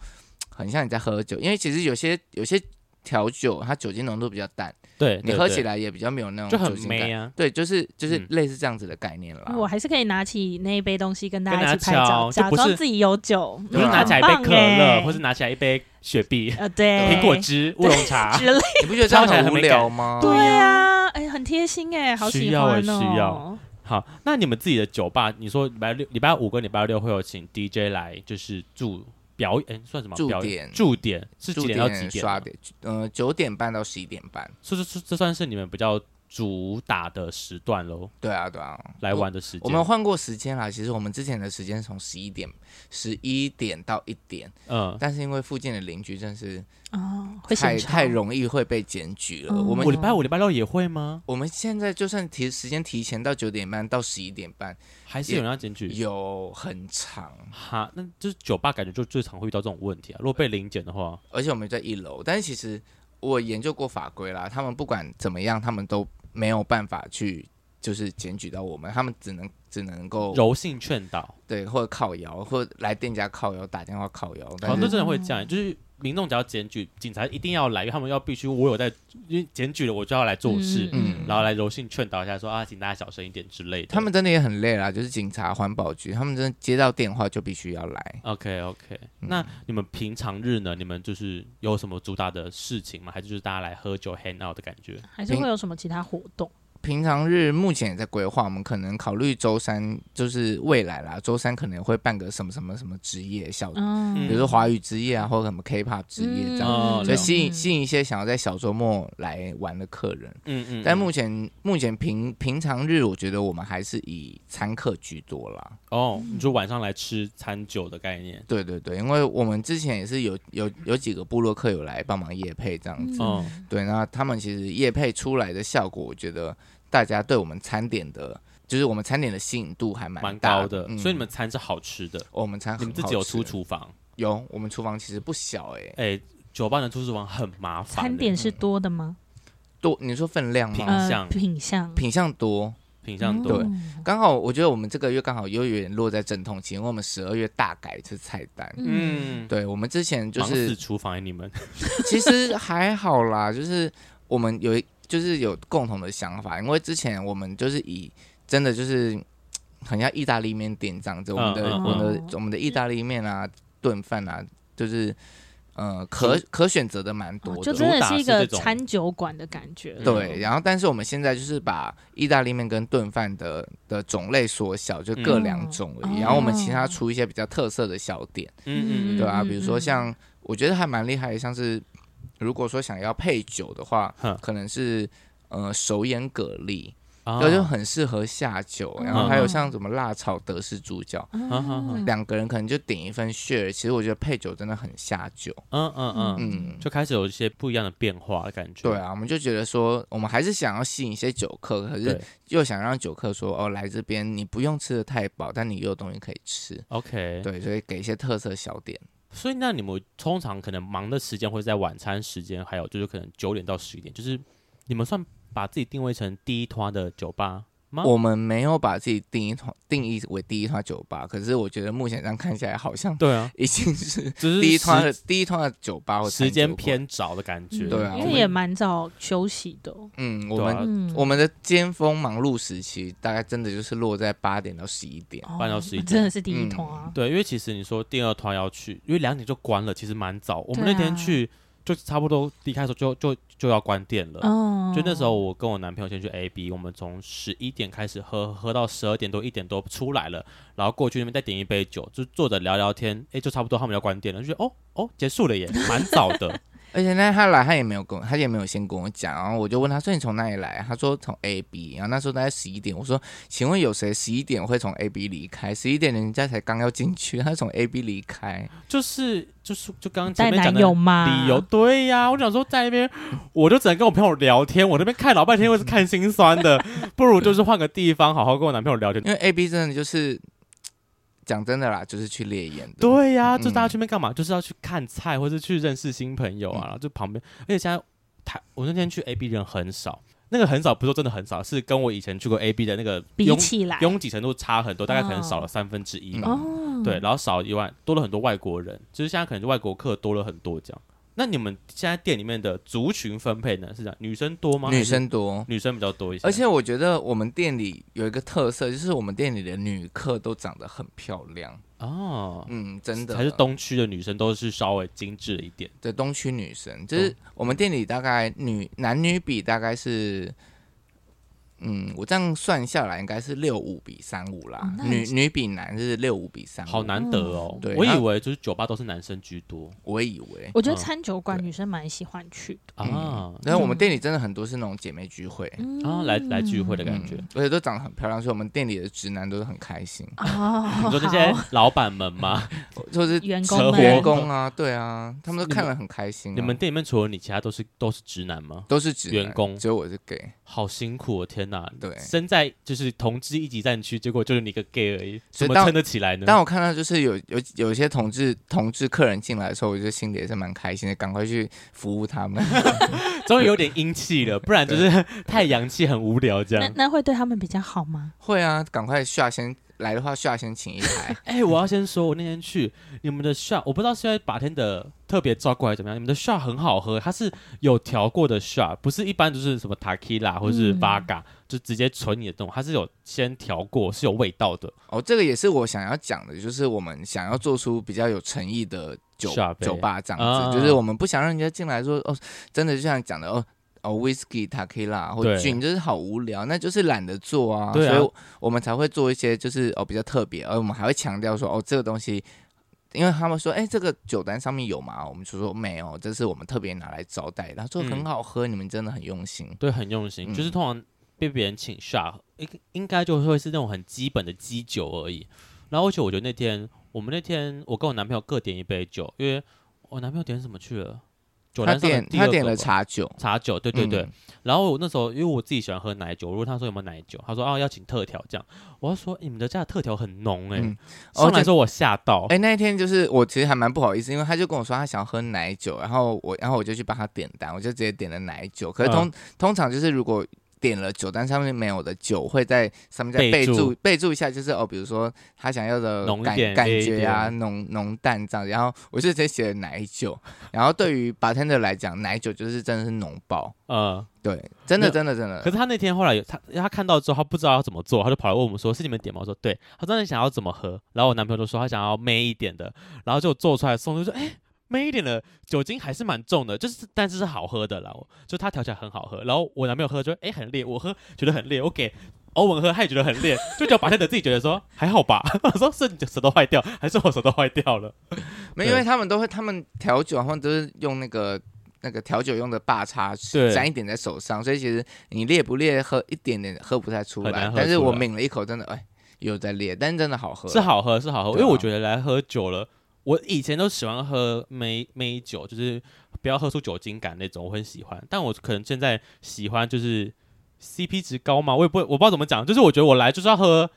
很像你在喝酒，因为其实有些有些调酒它酒精浓度比较淡。对，你喝起来也比较没有那种酒精感啊。对，就是就是类似这样子的概念了。我还是可以拿起那一杯东西跟大家一起拍照，假装自己有酒。不是拿起来一杯可乐，或是拿起来一杯雪碧，呃，对，苹果汁、乌龙茶之类。你不觉得这样 很无聊吗？对啊，哎，很贴心哎，好喜欢哦。需要。好，那你们自己的酒吧，你说礼拜六、礼拜五跟礼拜六会有请 DJ 来，就是驻。表演算什么？驻点驻点是几点到几点？刷点，呃，九点半到十一点半。这这这算是你们比较主打的时段喽？对啊，对啊，来玩的时间。我们换过时间啦，其实我们之前的时间从十一点、十一点到一点。嗯，但是因为附近的邻居真是哦，太太容易会被检举了。我们礼拜五、礼拜六也会吗？我们现在就算提时间提前到九点半到十一点半。还是有人要检举，有很长哈，那就是酒吧感觉就最常会遇到这种问题啊。如果被零检的话，而且我们在一楼，但是其实我研究过法规啦，他们不管怎么样，他们都没有办法去就是检举到我们，他们只能只能够柔性劝导，对，或者靠腰，或者来店家靠腰，打电话靠腰。好多真的会这样，就是。民众只要检举，警察一定要来，因为他们要必须我有在，因为检举了，我就要来做事，嗯，然后来柔性劝导一下说，说啊，请大家小声一点之类的。他们真的也很累啦，就是警察、环保局，他们真的接到电话就必须要来。OK OK，嗯，那你们平常日呢？你们就是有什么主打的事情吗？还是就是大家来喝酒 hang out 的感觉？还是会有什么其他活动？平常日目前也在规划，我们可能考虑周三，就是未来啦。周三可能会办个什么什么什么职业小，嗯、比如说华语职业啊，或者什么 K-pop 职业这样，嗯、所以吸引吸引一些想要在小周末来玩的客人。嗯嗯。但目前目前平平常日，我觉得我们还是以餐客居多啦。哦，你说晚上来吃餐酒的概念？对对对，因为我们之前也是有有有几个部落客有来帮忙夜配这样子。嗯。对，那他们其实夜配出来的效果，我觉得。大家对我们餐点的，就是我们餐点的吸引度还蛮蛮高的，所以你们餐是好吃的。我们餐，你们自己有出厨房？有，我们厨房其实不小哎哎，酒吧的出厨房很麻烦。餐点是多的吗？多，你说分量吗？品相，品相，品相多，品相多。对，刚好我觉得我们这个月刚好又有点落在阵痛期，因为我们十二月大改一次菜单。嗯，对，我们之前就是厨房，你们 其实还好啦，就是我们有一。就是有共同的想法，因为之前我们就是以真的就是 很像意大利面店这样子，我们的、我们的、我们的意大利面啊、炖饭啊，就是呃可可选择的蛮多的，就真的是一个餐酒馆的感觉。对，然后但是我们现在就是把意大利面跟炖饭的的种类缩小，就各两种而已。然后我们其他出一些比较特色的小点，嗯嗯，对啊，比如说像我觉得还蛮厉害的，像是。如果说想要配酒的话，可能是呃手眼蛤蜊，哦、就很适合下酒。然后还有像什么辣炒德式猪脚，两、嗯、个人可能就点一份 share。其实我觉得配酒真的很下酒。嗯嗯嗯嗯，就开始有一些不一样的变化的感觉。对啊，我们就觉得说，我们还是想要吸引一些酒客，可是又想让酒客说哦，来这边你不用吃的太饱，但你又有东西可以吃。OK，对，所以给一些特色小点。所以那你们通常可能忙的时间会在晚餐时间，还有就是可能九点到十一点，就是你们算把自己定位成第一团的酒吧。我们没有把自己定义定义为第一团酒吧，可是我觉得目前这样看起来好像对啊，已经是 第一团的第一团的酒吧，或时间偏早的感觉，对啊，因为也蛮早休息的。嗯，我们我们的尖峰忙碌时期大概真的就是落在八点到十一点，八到十一点真的是第一团啊。对，因为其实你说第二团要去，因为两点就关了，其实蛮早。我们那天去。就差不多离开的时候就就就要关店了。Oh. 就那时候我跟我男朋友先去 A B，我们从十一点开始喝，喝到十二点多一点多出来了，然后过去那边再点一杯酒，就坐着聊聊天，哎、欸，就差不多他们要关店了，就觉得哦哦结束了耶蛮早的。而且那他来，他也没有跟我，他也没有先跟我讲，然后我就问他说：“你从哪里来？”他说：“从 A B。”然后那时候大概十一点，我说：“请问有谁十一点会从 A B 离开？十一点人家才刚要进去，他从 A B 离开，就是就是就刚刚前面讲的理由吗？对呀、啊，我想说在那边，我就只能跟我朋友聊天，我那边看老半天，我是看心酸的，不如就是换个地方好好跟我男朋友聊天，因为 A B 真的就是。”讲真的啦，就是去猎艳的。对呀、啊，就大家去那边干嘛？嗯、就是要去看菜，或者去认识新朋友啊。然后就旁边，而且现在台，我那天去 A B 人很少，那个很少不是说真的很少，是跟我以前去过 A B 的那个比起来，拥挤程度差很多，大概可能少了三分之一吧。哦、对，然后少一万，多了很多外国人，就是现在可能就外国客多了很多这样。那你们现在店里面的族群分配呢？是这样，女生多吗？女生多，女生比较多一些。而且我觉得我们店里有一个特色，就是我们店里的女客都长得很漂亮哦。嗯，真的。还是东区的女生都是稍微精致一点。对，东区女生就是我们店里大概女男女比大概是。嗯，我这样算下来应该是六五比三五啦，哦、女女比男是六五比三五，好难得哦。对，我以为就是酒吧都是男生居多，我以为。我觉得餐酒馆女生蛮喜欢去的啊。然后我们店里真的很多是那种姐妹聚会、嗯、啊，来来聚会的感觉、嗯，而且都长得很漂亮，所以我们店里的直男都是很开心。哦，你说这些老板们吗？就是员工员工啊，对啊，他们都看了很开心、啊你。你们店里面除了你，其他都是都是直男吗？都是直男员工，只有我是 gay。好辛苦，哦天呐！哪，对，身在就是同志一级战区，结果就是你个 gay 而已，怎么撑得起来呢？当我看到就是有有有一些同志同志客人进来的时候，我觉得心里也是蛮开心的，赶快去服务他们，终于有点英气了，不然就是 太洋气，很无聊这样。那那会对他们比较好吗？会啊，赶快下先。来的话，需要先请一台。哎、欸，我要先说，我那天去你们的 shot，我不知道是因为 bartender 特别照顾还是怎么样，你们的 shot 很好喝，它是有调过的 shot，不是一般就是什么 tequila 或者是 vodka，、嗯、就直接存你的这种，它是有先调过，是有味道的。哦，这个也是我想要讲的，就是我们想要做出比较有诚意的酒酒吧这样子，啊、就是我们不想让人家进来说哦，真的就像讲的哦。哦，whisky、t a k i l a 或菌就是好无聊，那就是懒得做啊，对啊，所以我们才会做一些就是哦比较特别，而我们还会强调说哦这个东西，因为他们说哎这个酒单上面有吗？我们就说没有，这是我们特别拿来招待的。他说很好喝，嗯、你们真的很用心，对，很用心，嗯、就是通常被别人请 shot 应应该就会是那种很基本的基酒而已。然后而且我觉得那天我们那天我跟我男朋友各点一杯酒，因为我男朋友点什么去了？他点他点了茶酒，茶酒，对对对。嗯、然后我那时候因为我自己喜欢喝奶酒，如果他说有没有奶酒，他说啊要请特调这样，我要说你们的家的特调很浓哎、欸，嗯、上来说我吓到。哎、欸，那一天就是我其实还蛮不好意思，因为他就跟我说他想要喝奶酒，然后我然后我就去帮他点单，我就直接点了奶酒。可是通、嗯、通常就是如果。点了酒单上面没有的酒，会在上面再备注备注一下，就是哦，比如说他想要的感感觉啊，浓浓淡这样。然后我就直接写了奶酒。然后对于 bartender 来讲，奶酒就是真的是浓爆。嗯，对，真的真的真的。可是他那天后来有他他看到之后，他不知道要怎么做，他就跑来问我们说：“是你们点吗？”我说：“对。”他真的想要怎么喝？”然后我男朋友就说：“他想要媚一点的。”然后就做出来送，就说：“哎。”美一点的酒精还是蛮重的，就是但是是好喝的啦，就它调起来很好喝。然后我男朋友喝就哎、欸、很烈，我喝觉得很烈，我给欧文喝他也觉得很烈，就叫 bartender 自己觉得说还好吧。我说是你舌头坏掉还是我舌头坏掉了？没，因为他们都会他们调酒，他们都是用那个那个调酒用的把叉沾一点在手上，所以其实你烈不烈喝一点点喝不太出来。出来但是我抿了一口，真的哎有在烈，但是真的好喝，是好喝是好喝，啊、因为我觉得来喝酒了。我以前都喜欢喝梅梅酒，就是不要喝出酒精感那种，我很喜欢。但我可能现在喜欢就是 CP 值高嘛，我也不会，我不知道怎么讲，就是我觉得我来就是要喝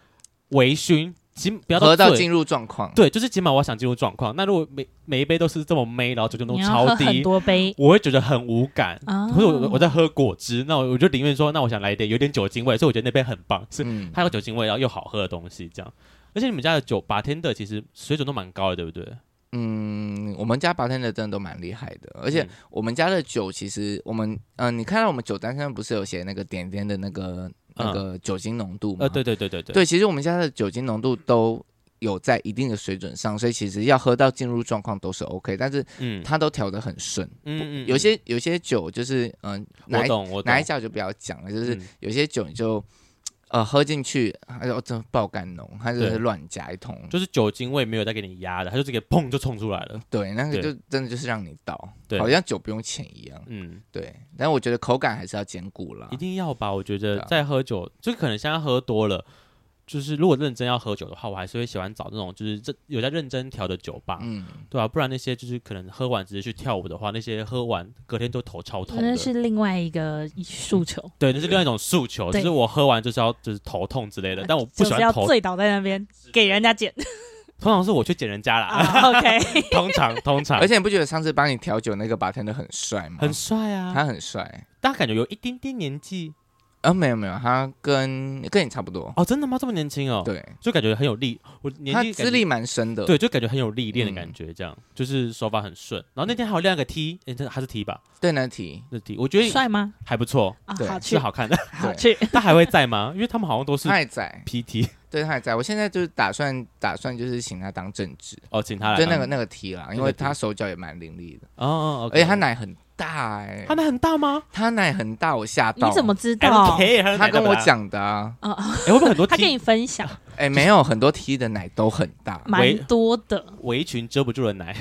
微醺，起不要到喝到进入状况。对，就是起码我想进入状况。那如果每每一杯都是这么梅，然后酒精度超低，很多杯，我会觉得很无感。哦、或者我我在喝果汁，那我我就宁愿说，那我想来一点有点酒精味，所以我觉得那杯很棒，是它有酒精味，然后又好喝的东西这样。而且你们家的酒，bartender 其实水准都蛮高的，对不对？嗯，我们家 bartender 真的都蛮厉害的，而且我们家的酒其实我们嗯、呃，你看到我们酒单上不是有写那个点点的那个那个酒精浓度吗？呃，对对对对对，对，其实我们家的酒精浓度都有在一定的水准上，所以其实要喝到进入状况都是 OK，但是嗯，它都调得很顺，嗯嗯，有些有些酒就是嗯，哪一哪一家就不要讲了，就是有些酒你就。呃，喝进去，还有真爆肝浓，它就是乱加一通，就是酒精味没有再给你压的，它就直接砰就冲出来了。对，那个就真的就是让你倒，对好像酒不用钱一样。嗯，对。但我觉得口感还是要兼顾了，一定要吧？我觉得在喝酒，啊、就可能现在喝多了。就是如果认真要喝酒的话，我还是会喜欢找那种就是这有在认真调的酒吧，嗯，对吧、啊？不然那些就是可能喝完直接去跳舞的话，那些喝完隔天都头超痛。那是另外一个诉求，对，那是另外一种诉求，就是我喝完就是要就是头痛之类的。但我不喜欢头醉倒在那边给人家捡，通常是我去捡人家啦。Uh, OK，通常通常，而且你不觉得上次帮你调酒那个 bartender 很帅吗？很帅啊，他很帅，大家感觉有一丁点年纪。啊，没有没有，他跟跟你差不多哦，真的吗？这么年轻哦，对，就感觉很有力，我年纪资历蛮深的，对，就感觉很有历练的感觉，这样就是手法很顺。然后那天还有亮个 T，哎，这还是 T 吧？对，那 T，那 T，我觉得帅吗？还不错，对，是好看的，好去。他还会在吗？因为他们好像都是还在 PT，对，他还在。我现在就是打算打算就是请他当正职哦，请他来，就那个那个 T 啦，因为他手脚也蛮伶俐的，哦哦，而且他奶很。大哎，他奶很大吗？他奶很大，我吓到。你怎么知道？他跟我讲的啊。哎，会不会很多？他跟你分享。哎，没有，很多 T 的奶都很大，蛮多的。围裙遮不住的奶，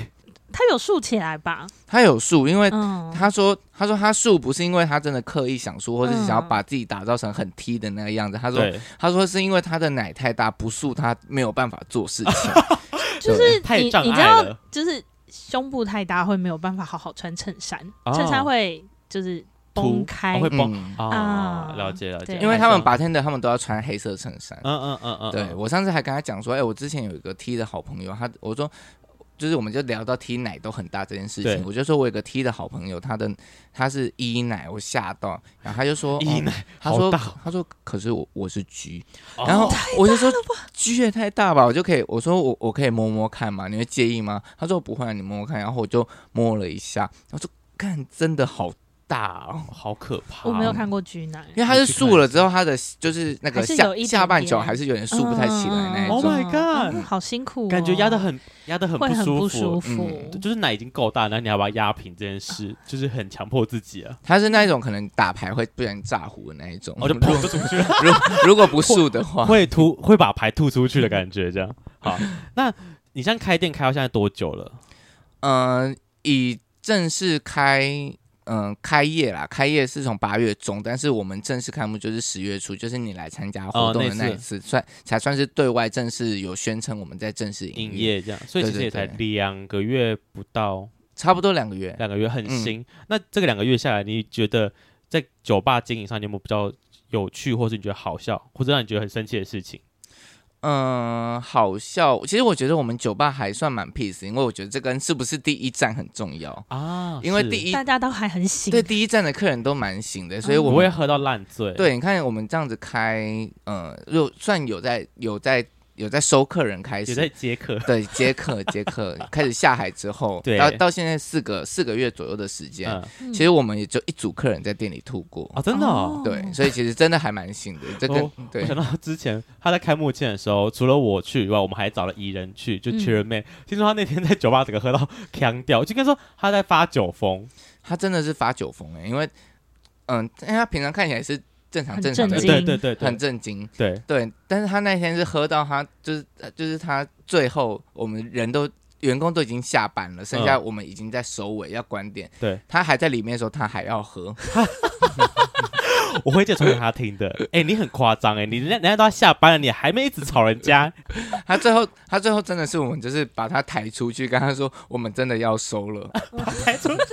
他有竖起来吧？他有竖，因为他说，他说他竖不是因为他真的刻意想竖，或者是想要把自己打造成很 T 的那个样子。他说，他说是因为他的奶太大，不竖他没有办法做事情，就是太障碍了，就是。胸部太大会没有办法好好穿衬衫，衬衫会就是崩开，会崩啊，了解了解。因为他们 bartender 他们都要穿黑色衬衫。嗯嗯嗯嗯。对，我上次还跟他讲说，哎，我之前有一个 T 的好朋友，他我说。就是我们就聊到 T 奶都很大这件事情，我就说我有个 T 的好朋友，他的他是 E 奶，我吓到，然后他就说 E 奶，他说他说可是我我是 G，然后我就说 G 也太大吧，我就可以我说我我可以摸摸看嘛，你会介意吗？他说不会，你摸摸看，然后我就摸了一下，我说看真的好。大哦，好可怕！我没有看过巨奶，因为它是竖了之后，它的就是那个下下半脚还是有点竖不太起来那种。Oh my god，好辛苦，感觉压的很压的很不舒服。就是奶已经够大，那你要把它压平这件事，就是很强迫自己啊。它是那一种可能打牌会不然炸糊的那一种，我就吐出去。如如果不竖的话，会吐会把牌吐出去的感觉。这样好，那你现在开店开到现在多久了？嗯，以正式开。嗯，开业啦，开业是从八月中，但是我们正式开幕就是十月初，就是你来参加活动的那一次，算才算是对外正式有宣称我们在正式营业这样，所以其实也才两个月不到，差不多两个月，两个月很新。那这个两个月下来，你觉得在酒吧经营上你有没有比较有趣，或是你觉得好笑，或者让你觉得很生气的事情？嗯，好笑。其实我觉得我们酒吧还算蛮 peace，因为我觉得这跟是不是第一站很重要啊。因为第一大家都还很醒，对第一站的客人都蛮醒的，所以我不会喝到烂醉。对，你看我们这样子开，嗯，就算有在有在。有在收客人开始，有在接客，对，接客 接客，开始下海之后，对，到到现在四个四个月左右的时间，其实我们也就一组客人在店里吐过。啊，真的，对，所以其实真的还蛮幸的。这个，对，我想到之前他在开幕前的时候，除了我去以外，我们还找了艺人去，就 Cheerman。听说他那天在酒吧整个喝到腔掉，就跟说他在发酒疯，他真的是发酒疯哎，因为嗯，因为他平常看起来是。正常正常的，对对对，很震惊，对对。但是他那天是喝到他就是就是他最后我们人都员工都已经下班了，剩下我们已经在收尾要关店，对。他还在里面的时候，他还要喝。我会介绍给他听的。哎，你很夸张哎，你人家人家都要下班了，你还没一直吵人家。他最后他最后真的是我们就是把他抬出去，跟他说我们真的要收了，抬出去。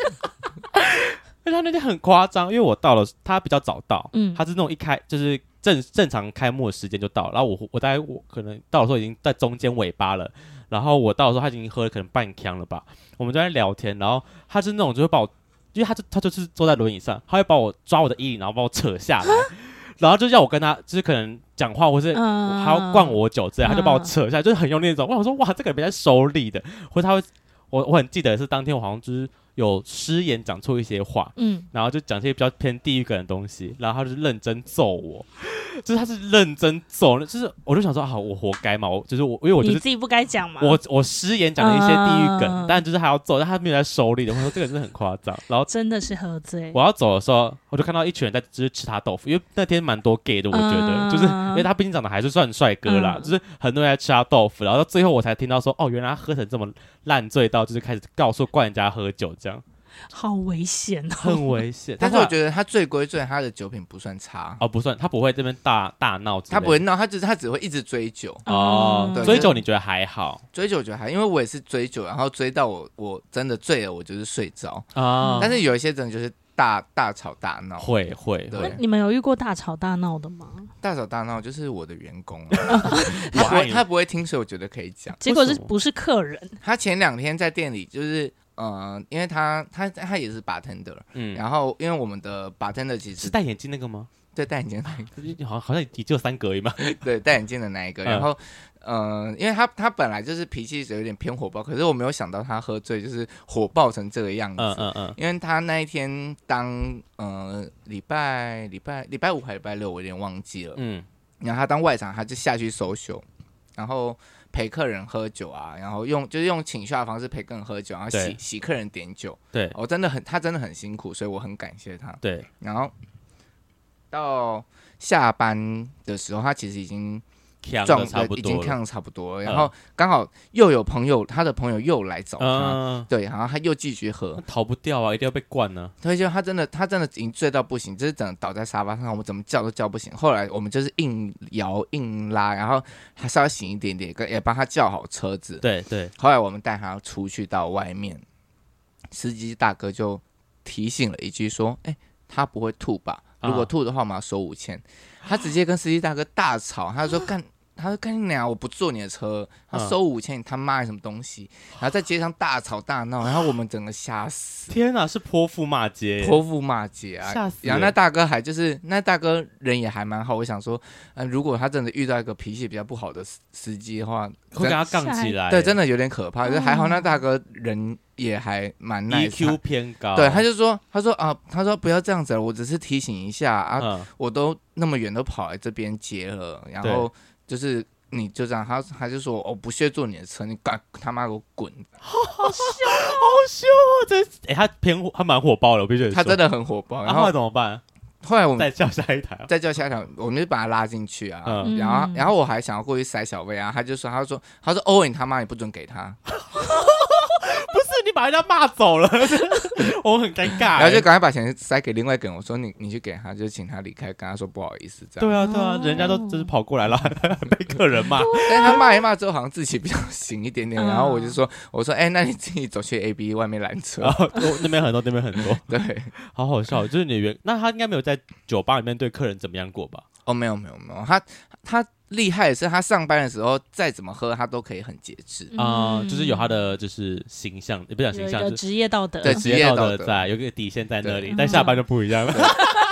因为他那天很夸张，因为我到了，他比较早到，嗯，他是那种一开就是正正常开幕的时间就到，然后我我大概我可能到的时候已经在中间尾巴了，然后我到的时候他已经喝了可能半腔了吧，我们就在聊天，然后他是那种就会把我，因为他就他就是坐在轮椅上，他会把我抓我的衣领，然后把我扯下来，然后就叫我跟他就是可能讲话或是还要灌我酒之类，他就把我扯下来，就是很用力那种，我想说哇这个人比较收力的，或者他会我我很记得是当天我好像就是。有失言讲错一些话，嗯，然后就讲些比较偏地域梗的东西，然后他就认真揍我，就是他是认真揍，就是我就想说，好，我活该嘛，我就是我，因为我觉得你自己不该讲嘛，我我失言讲了一些地狱梗，呃、但就是还要揍，但他没有在手里的，我说这个人真的很夸张，然后真的是喝醉。我要走的时候，我就看到一群人在就是吃他豆腐，因为那天蛮多 gay 的，我觉得，呃、就是因为他毕竟长得还是算帅哥啦，呃、就是很多人在吃他豆腐，然后到最后我才听到说，哦，原来他喝成这么烂醉到就是开始告诉灌人家喝酒这样。好危险哦，很危险。但是我觉得他醉归醉，他的酒品不算差哦，不算，他不会这边大大闹，他不会闹，他只是他只会一直追酒哦。追酒你觉得还好？追酒我觉得还，因为我也是追酒，然后追到我我真的醉了，我就是睡着啊。但是有一些人就是大大吵大闹，会会。对，你们有遇过大吵大闹的吗？大吵大闹就是我的员工，他不会他不会听，所以我觉得可以讲。结果是不是客人？他前两天在店里就是。嗯、呃，因为他他他也是 bartender，嗯，然后因为我们的 bartender 其实是戴眼镜那个吗？对，戴眼镜那个，好好像也只有三格而已嘛。对，戴眼镜的那一个。然后，嗯、呃，因为他他本来就是脾气有点偏火爆，可是我没有想到他喝醉就是火爆成这个样子。嗯嗯嗯。因为他那一天当呃礼拜礼拜礼拜五还礼拜六，我有点忘记了。嗯。然后他当外场，他就下去 social，然后。陪客人喝酒啊，然后用就是用请下的方式陪客人喝酒，然后洗对洗客人点酒。对，我、哦、真的很，他真的很辛苦，所以我很感谢他。对，然后到下班的时候，他其实已经。状态已经看的差不多了，然后刚好又有朋友，他的朋友又来找他，对，然后他又继续喝，逃不掉啊，一定要被灌呢。所以就他真的，他真的已经醉到不行，就是整个倒在沙发上，我们怎么叫都叫不醒。后来我们就是硬摇硬拉，然后还稍微醒一点点，也帮他叫好车子。对对。后来我们带他出去到外面，司机大哥就提醒了一句说：“哎。”他不会吐吧？如果吐的话，我们要收五千。他直接跟司机大哥大吵，他说 干。他说：“跟你讲，我不坐你的车，他收五千，你他妈什么东西？”然后在街上大吵大闹，然后我们整个吓死。天哪，是泼妇骂街，泼妇骂街啊！吓死。然后那大哥还就是那大哥人也还蛮好，我想说，嗯，如果他真的遇到一个脾气比较不好的司机的话，会跟他杠起来。对，真的有点可怕。就是还好那大哥人也还蛮 nice。EQ 偏高。对，他就说，他说啊，他说不要这样子，我只是提醒一下啊，我都那么远都跑来这边接了，然后。就是你就这样，他他就说我不屑坐你的车，你赶他妈给我滚！好凶，好凶啊！这哎、欸，他偏他蛮火爆的，我必须他真的很火爆。然后，怎么办？后来我们再叫下一台，再叫下一台，我们就把他拉进去啊。嗯、然后然后我还想要过去塞小薇啊，他就说他说他说欧文他妈也不准给他。你把人家骂走了，我很尴尬。然后就赶快把钱塞给另外一个人，我说你你去给他，就请他离开，跟他说不好意思这样。对啊对啊，人家都就是跑过来了，被客人骂。但他骂一骂之后，好像自己比较醒一点点。然后我就说，我说哎，那你自己走去 A B 外面拦车。那边很多，那边很多。对，好好笑。就是你原那他应该没有在酒吧里面对客人怎么样过吧？哦，没有没有没有，他他。厉害的是，他上班的时候再怎么喝，他都可以很节制。啊，就是有他的就是形象，也不讲形象，职业道德，对职业道德在，有个底线在那里。但下班就不一样了，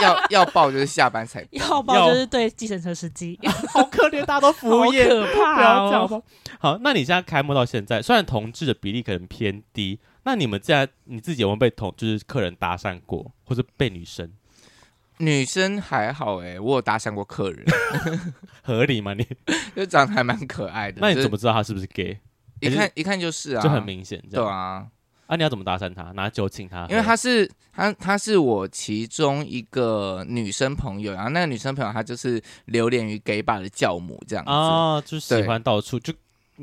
要要报就是下班才报，要报就是对计程车司机，好可怜，大家都服务业，可怕哦。好，那你现在开幕到现在，虽然同志的比例可能偏低，那你们现在你自己有没有被同就是客人搭讪过，或者被女生？女生还好哎、欸，我有搭讪过客人，合理吗？你 就长得还蛮可爱的，那你怎么知道他是不是 gay？一看一看就是啊，就很明显。对啊，啊，你要怎么搭讪他？拿酒请他？因为他是他他是我其中一个女生朋友，然后那个女生朋友她就是流连于 gay bar 的教母这样子啊，就喜欢到处就。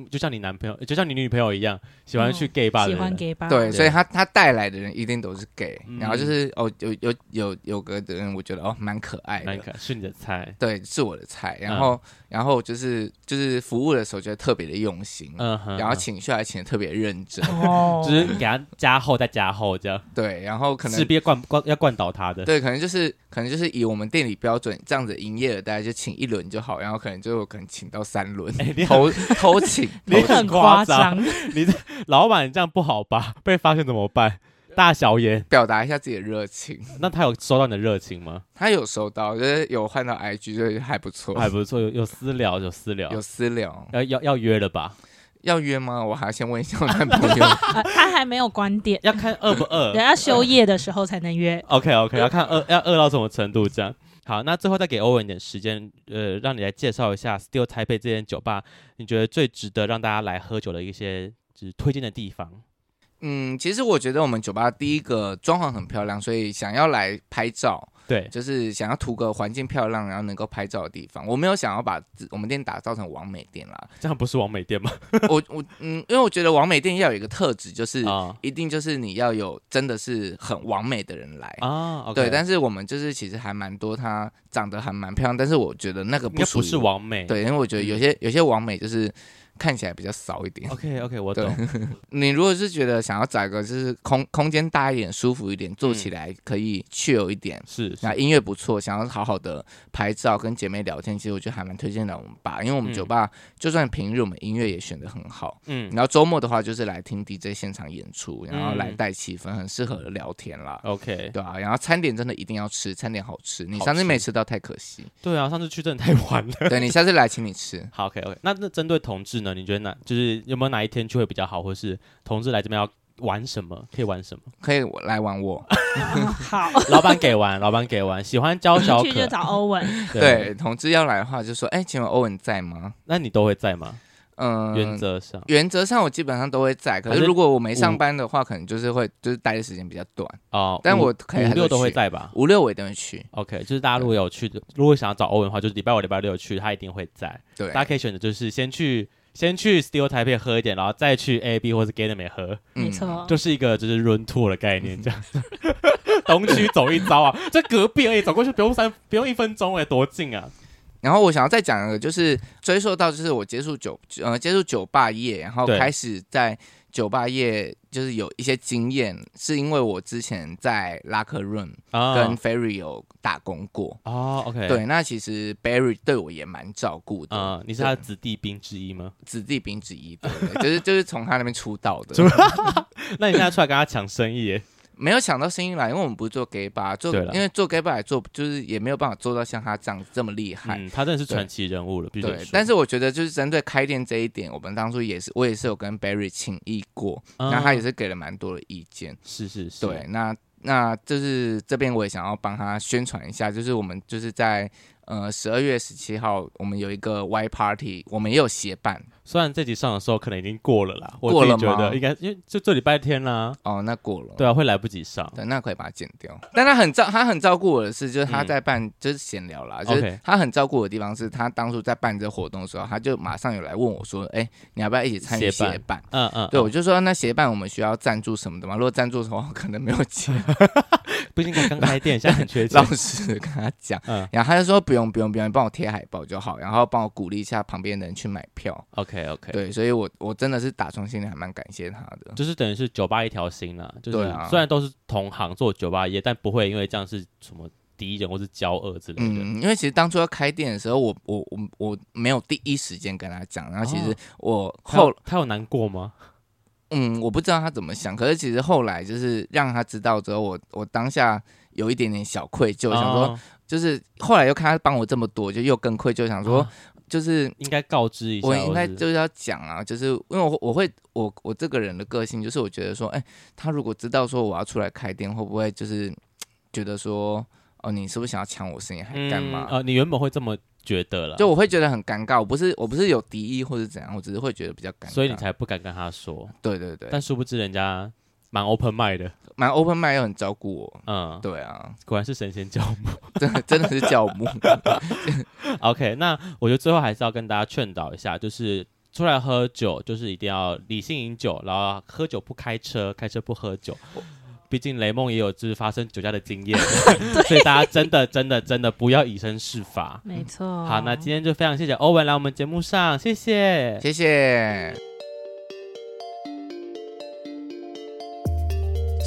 就像你男朋友，就像你女朋友一样，喜欢去 gay bar 的人。喜欢 gay bar。对，所以他他带来的人一定都是 gay，然后就是哦，有有有有个的人，我觉得哦蛮可爱的，是你的菜，对，是我的菜。然后然后就是就是服务的时候觉得特别的用心，嗯哼，然后请下来请的特别认真，就是给他加厚再加厚这样。对，然后可能势必灌灌要灌倒他的。对，可能就是可能就是以我们店里标准这样子营业的，大家就请一轮就好，然后可能就可能请到三轮，偷偷请。你很夸张，你这老板这样不好吧？被发现怎么办？大小眼，表达一下自己的热情。那他有收到你的热情吗？他有收到，就是有换到 IG，就还不错，还不错。有有私聊，有私聊，有私聊。要要要约了吧？要约吗？我还要先问一下我男朋友。他还没有关店，要看饿不饿。等下休业的时候才能约。OK OK，要看饿要饿到什么程度这样。好，那最后再给欧文一点时间，呃，让你来介绍一下 Still Taipei 这间酒吧，你觉得最值得让大家来喝酒的一些就是推荐的地方。嗯，其实我觉得我们酒吧第一个装潢很漂亮，所以想要来拍照。对，就是想要图个环境漂亮，然后能够拍照的地方。我没有想要把我们店打造成完美店啦，这样不是完美店吗？我我嗯，因为我觉得完美店要有一个特质，就是一定就是你要有真的是很完美的人来啊。Okay、对，但是我们就是其实还蛮多，他长得还蛮漂亮，但是我觉得那个不不是完美。对，因为我觉得有些有些完美就是。看起来比较少一点。OK OK，我懂。你如果是觉得想要找一个就是空空间大一点、舒服一点，坐起来可以 chill 一点，是，那音乐不错，想要好好的拍照跟姐妹聊天，其实我觉得还蛮推荐的我们吧，因为我们酒吧就算平日我们音乐也选的很好，嗯，然后周末的话就是来听 DJ 现场演出，然后来带气氛，很适合聊天啦。OK，对啊，然后餐点真的一定要吃，餐点好吃，你上次没吃到太可惜。对啊，上次去真的太晚了。对，你下次来请你吃。好，OK OK，那那针对同志呢？你觉得哪就是有没有哪一天去会比较好，或是同志来这边要玩什么？可以玩什么？可以来玩我。好，老板给玩，老板给玩。喜欢娇小可去就找欧文。对，同志要来的话就说：“哎，请问欧文在吗？”那你都会在吗？嗯，原则上，原则上我基本上都会在。可是如果我没上班的话，可能就是会就是待的时间比较短哦。但我可以五六都会在吧？五六我一定会去。OK，就是大家如果有去的，如果想要找欧文的话，就是礼拜五、礼拜六去，他一定会在。对，大家可以选择就是先去。先去 Still Taipei 喝一点，然后再去 A B 或是 Gateway 喝，没错，就是一个就是 Run Tour 的概念，这样。子。东区走一遭啊，这隔壁而已，走过去不用三不用一分钟哎，多近啊！然后我想要再讲一个，就是追溯到就是我接触酒呃接触酒吧业，然后开始在酒吧业就是有一些经验，是因为我之前在 Locker Room 跟 Ferry 有打工过哦。OK，对，那其实 Barry 对我也蛮照顾的。啊、uh,，你是他的子弟兵之一吗？子弟兵之一，对，就是就是从他那边出道的。那你现在出来跟他抢生意耶？没有想到声音来，因为我们不是做 gay bar，做因为做 gay bar 做就是也没有办法做到像他这样这么厉害。嗯，他真的是传奇人物了，对。但是我觉得就是针对开店这一点，我们当初也是我也是有跟 Barry 请益过，然后他也是给了蛮多的意见。是是是。对，那那就是这边我也想要帮他宣传一下，就是我们就是在。呃，十二月十七号，我们有一个 Y Party，我们也有协办。虽然这集上的时候可能已经过了啦，我自己觉得应该因为就这礼拜天啦。哦，那过了。对啊，会来不及上。对，那可以把它剪掉。但他很照，他很照顾我的是，就是他在办，嗯、就是闲聊啦，就是他很照顾我的地方是，他当初在办这个活动的时候，他就马上有来问我说：“哎、欸，你要不要一起参与协办？”嗯嗯。对，我就说那协办我们需要赞助什么的吗？如果赞助的话，可能没有钱。毕竟刚开店，现在很缺钱。老师跟他讲，嗯，然后他就说不用不用不用，你帮我贴海报就好，然后帮我鼓励一下旁边的人去买票。OK OK，对，所以我我真的是打从心里还蛮感谢他的，就是等于是酒吧一条心啦，就是虽然都是同行做酒吧业，但不会因为这样是什么敌人或是骄恶之类的。嗯，因为其实当初要开店的时候，我我我我没有第一时间跟他讲，然后其实我后、哦、他有难过吗？嗯，我不知道他怎么想，可是其实后来就是让他知道之后，我我当下有一点点小愧疚，想说就是后来又看他帮我这么多，就又更愧疚，想说就是应该告知一下，我应该就是要讲啊，就是因为我我会我我这个人的个性就是我觉得说，哎，他如果知道说我要出来开店，会不会就是 觉得说，哦，你是不是想要抢我生意还干嘛？呃，你原本会这么。觉得了，就我会觉得很尴尬。我不是我不是有敌意或者怎样，我只是会觉得比较尴尬，所以你才不敢跟他说。对对对，但殊不知人家蛮 open mind 的，蛮 open mind 又很照顾我。嗯，对啊，果然是神仙教母，真的真的是教母。OK，那我觉得最后还是要跟大家劝导一下，就是出来喝酒，就是一定要理性饮酒，然后喝酒不开车，开车不喝酒。毕竟雷梦也有就是发生酒驾的经验，所以大家真的真的真的不要以身试法。没错。好，那今天就非常谢谢欧文来我们节目上，谢谢，谢谢。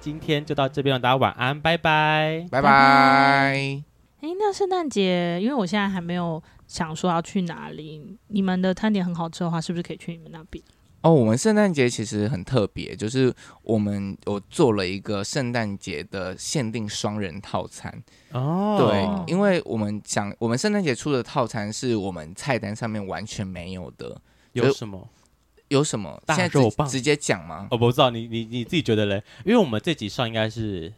今天就到这边了，大家晚安，拜拜，拜拜。哎，那圣诞节，因为我现在还没有想说要去哪里，你们的餐点很好吃的话，是不是可以去你们那边？哦，我们圣诞节其实很特别，就是我们我做了一个圣诞节的限定双人套餐。哦，对，因为我们想，我们圣诞节出的套餐是我们菜单上面完全没有的，有什么？有什么大肉棒直接讲吗？我不知道，你你你自己觉得嘞？因为我们这集上应该是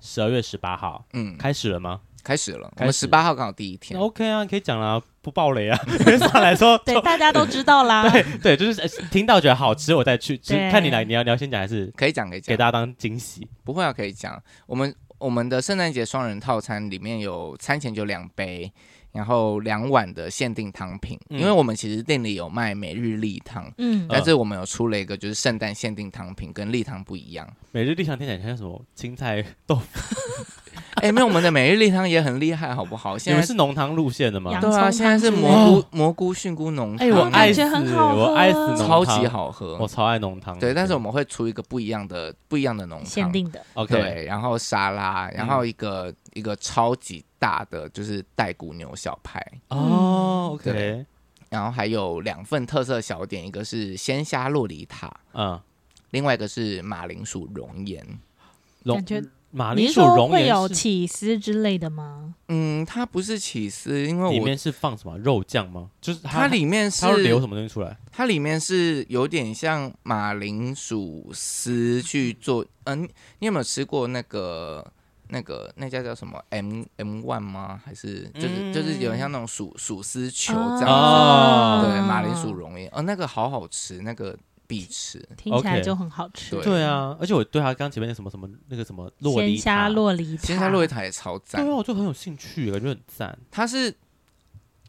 十二月十八号，嗯，开始了吗？开始了，我们十八号刚好第一天。OK 啊，可以讲了，不爆雷啊。上来说，对，大家都知道啦。对对，就是听到觉得好吃，我再去。看你来，你要你要先讲还是可以讲？可以讲，给大家当惊喜。不会啊，可以讲。我们我们的圣诞节双人套餐里面有餐前酒两杯。然后两碗的限定汤品，嗯，因为我们其实店里有卖每日例汤，嗯，但是我们有出了一个就是圣诞限定汤品，跟例汤不一样。每日例汤听起来像什么青菜豆腐？哎、欸，没有，我们的每日例汤也很厉害，好不好？现在是浓汤路线的吗？对啊，现在是蘑菇蘑菇菌菇浓汤，哎，我爱死，我爱死浓汤，超级好喝，我超爱浓汤。对，但是我们会出一个不一样的不一样的浓汤，限定的。OK，对，然后沙拉，然后一个、嗯、一个超级大的就是带骨牛小排哦，OK，然后还有两份特色小点，一个是鲜虾洛梨塔，嗯，另外一个是马铃薯熔岩，感觉。马铃薯熔岩会有起司之类的吗？嗯，它不是起司，因为里面是放什么肉酱吗？就是它，它里面是它会流什么东西出来？它里面是有点像马铃薯丝去做。嗯、呃，你有没有吃过那个那个那家叫什么 M M One 吗？还是就是、嗯、就是有点像那种薯薯丝球这样子？哦、对，马铃薯蓉也哦，那个好好吃，那个。必吃，听起来就很好吃。对，对啊，而且我对他刚前面那什么什么那个什么虾洛梨塔，鲜虾洛梨塔也超赞。对啊，我就很有兴趣，感觉很赞。它是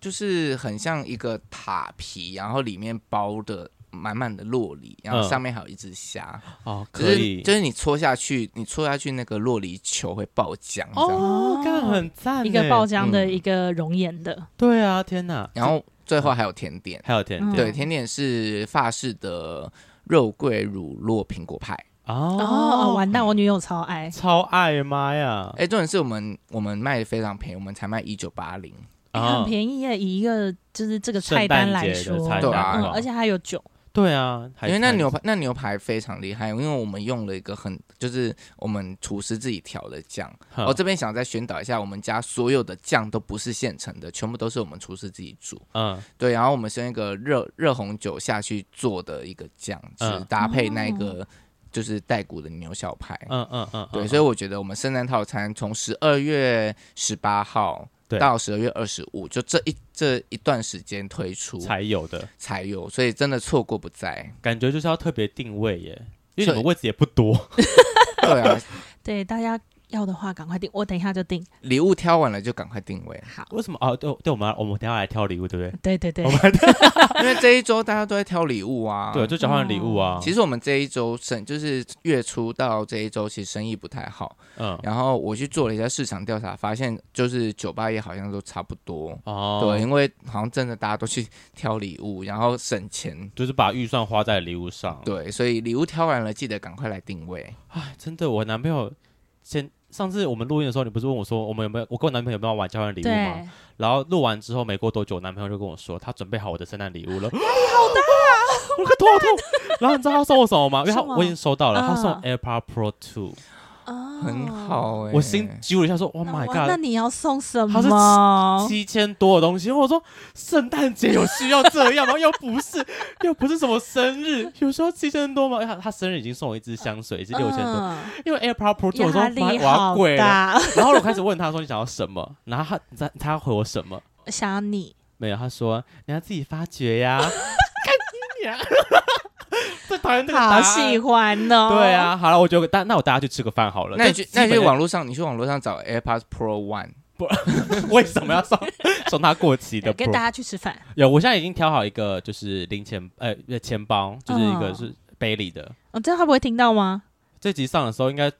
就是很像一个塔皮，然后里面包的。满满的洛梨，然后上面还有一只虾。哦，可以，就是你戳下去，你戳下去那个洛梨球会爆浆哦，这样。很赞，一个爆浆的一个熔岩的，对啊，天哪！然后最后还有甜点，还有甜点，对，甜点是法式的肉桂乳酪苹果派。哦，完蛋，我女友超爱，超爱，妈呀！哎，重点是我们我们卖的非常便宜，我们才卖一九八零，很便宜耶，以一个就是这个菜单来说，对啊，而且还有酒。对啊，因为那牛排那牛排非常厉害，因为我们用了一个很就是我们厨师自己调的酱。我呵这边想再宣导一下，我们家所有的酱都不是现成的，全部都是我们厨师自己煮。嗯，对，然后我们是用一个热热红酒下去做的一个酱，是搭配那个就是带骨的牛小排。嗯嗯嗯，对，所以我觉得我们圣诞套餐从十二月十八号。到十二月二十五，就这一这一段时间推出才有的，才有，所以真的错过不再。感觉就是要特别定位耶，因为你们位置也不多。对啊，对大家。要的话赶快订，我等一下就订。礼物挑完了就赶快定位。好，为什么？哦，对，对，我们我们等下来挑礼物，对不对？对对对。我们 因为这一周大家都在挑礼物啊，对，就交换礼物啊。其实我们这一周生就是月初到这一周，其实生意不太好。嗯。然后我去做了一下市场调查，发现就是酒吧业好像都差不多。哦。对，因为好像真的大家都去挑礼物，然后省钱，就是把预算花在礼物上。对，所以礼物挑完了，记得赶快来定位。哎，真的，我男朋友先。上次我们录音的时候，你不是问我说，我们有没有，我跟我男朋友有没有玩交换礼物吗？然后录完之后没过多久，我男朋友就跟我说，他准备好我的圣诞礼物了。压力好大啊！我快头好痛。然后你知道他送我什么吗？因为他我已经收到了，他送 AirPods Pro 2。很好哎，我心揪了一下，说：“Oh my god！” 那你要送什么？他是七千多的东西。我说：“圣诞节有需要这样吗？又不是，又不是什么生日，有时候七千多吗？他他生日已经送我一支香水，是六千多。因为 AirPods Pro 2我说我要贵了。然后我开始问他说：“你想要什么？”然后他他他要回我什么？想要你没有？他说：“你要自己发掘呀。”最讨厌这个，好喜欢哦！对啊，好了，我觉得，但那我带他去吃个饭好了。那你去，那你去网络上，你去网络上找 AirPods Pro One，不，为什么要送送他过期的？跟大家去吃饭。有，我现在已经挑好一个，就是零钱，呃，钱包，就是一个是背里的。哦，这样他不会听到吗？这集上的时候应该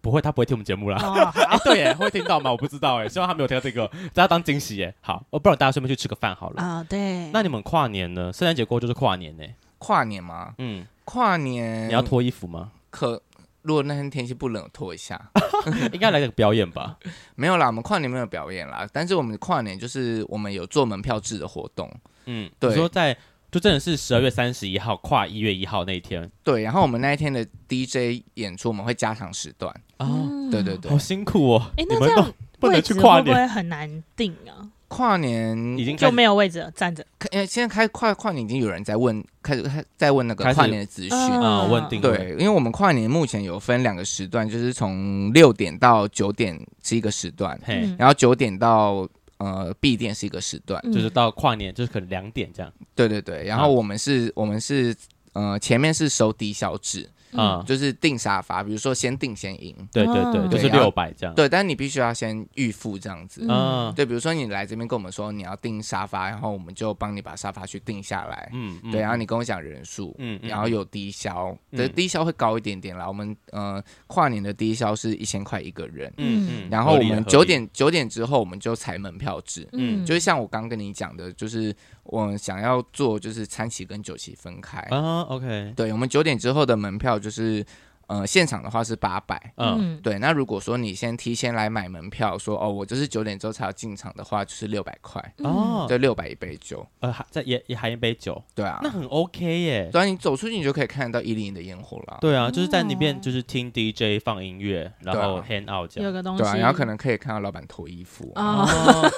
不会，他不会听我们节目啦。对耶，会听到吗？我不知道哎，希望他没有听到这个，大家当惊喜耶。好，我不然大家顺便去吃个饭好了。啊，对。那你们跨年呢？圣诞节过后就是跨年呢。跨年吗？嗯，跨年你要脱衣服吗？可如果那天天气不冷，脱一下，应该来个表演吧？没有啦，我们跨年没有表演啦，但是我们跨年就是我们有做门票制的活动。嗯，对，说在就真的是十二月三十一号跨一月一号那一天。对，然后我们那一天的 DJ 演出我们会加长时段。哦，对对对，好辛苦哦。哎，那这样不能去跨年，会不会很难定啊？跨年已经就没有位置了，站着。因为现在开跨跨年已经有人在问，开始开在问那个跨年的资讯啊，问定对，因为我们跨年目前有分两个时段，就是从六点到九点是一个时段，然后九点到呃闭店是一个时段，就是到跨年就是可能两点这样。对对对，然后我们是，我们是呃前面是收低消制。嗯，就是订沙发，比如说先订先赢，对对对，就是六百这样。对，但是你必须要先预付这样子。嗯，对，比如说你来这边跟我们说你要订沙发，然后我们就帮你把沙发去订下来。嗯，对，然后你跟我讲人数，嗯，然后有低消，对，低消会高一点点啦。我们呃跨年的低消是一千块一个人。嗯嗯，然后我们九点九点之后我们就采门票制。嗯，就是像我刚跟你讲的，就是。我想要做就是餐席跟酒席分开啊，OK，对，我们九点之后的门票就是。呃，现场的话是八百，嗯，对。那如果说你先提前来买门票，说哦，我就是九点之后才要进场的话，就是六百块哦，对，六百一杯酒，呃，再也也含一杯酒，对啊，那很 OK 耶。对啊，你走出去你就可以看得到一零一的烟火了。对啊，就是在那边就是听 DJ 放音乐，然后 hang out 这样，有个东西，对啊，然后可能可以看到老板脱衣服哦，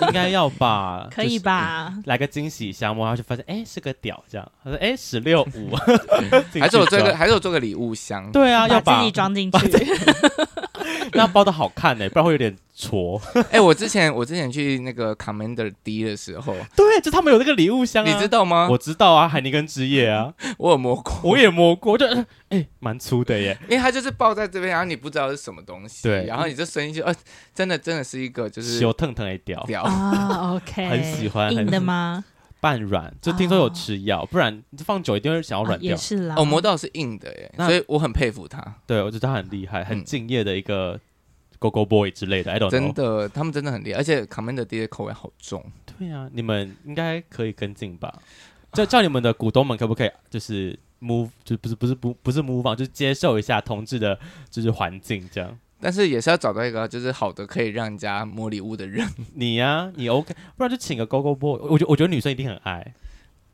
应该要吧？可以吧？来个惊喜箱，然后就发现哎是个屌这样，他说哎十六五，还是我做个还是我做个礼物箱？对啊，要把自己装进去。那包的好看呢，不然会有点挫。哎，我之前我之前去那个 Commander D 的时候，对，就他们有那个礼物箱，你知道吗？我知道啊，海尼根之夜啊，我有摸过，我也摸过，就哎，蛮粗的耶。因为它就是抱在这边，然后你不知道是什么东西，对，然后你就伸进去，呃，真的真的是一个就是小腾腾的屌屌啊，OK，很喜欢，硬的吗？半软，就听说有吃药，不然放久一定会想要软掉。也是啦，我摸到是硬的耶，所以我很佩服他。对，我觉得他很厉害，很敬业的一个 Go Go Boy 之类的。I don't know。真的，他们真的很厉害，而且 Commander D 的口味好重。对啊，你们应该可以跟进吧？叫叫你们的股东们可不可以就是 move，就不是不是不不是 move on，就是接受一下同志的，就是环境这样。但是也是要找到一个就是好的可以让人家摸礼物的人。你呀、啊，你 OK，不然就请个 Go Go Boy。我觉我觉得女生一定很爱，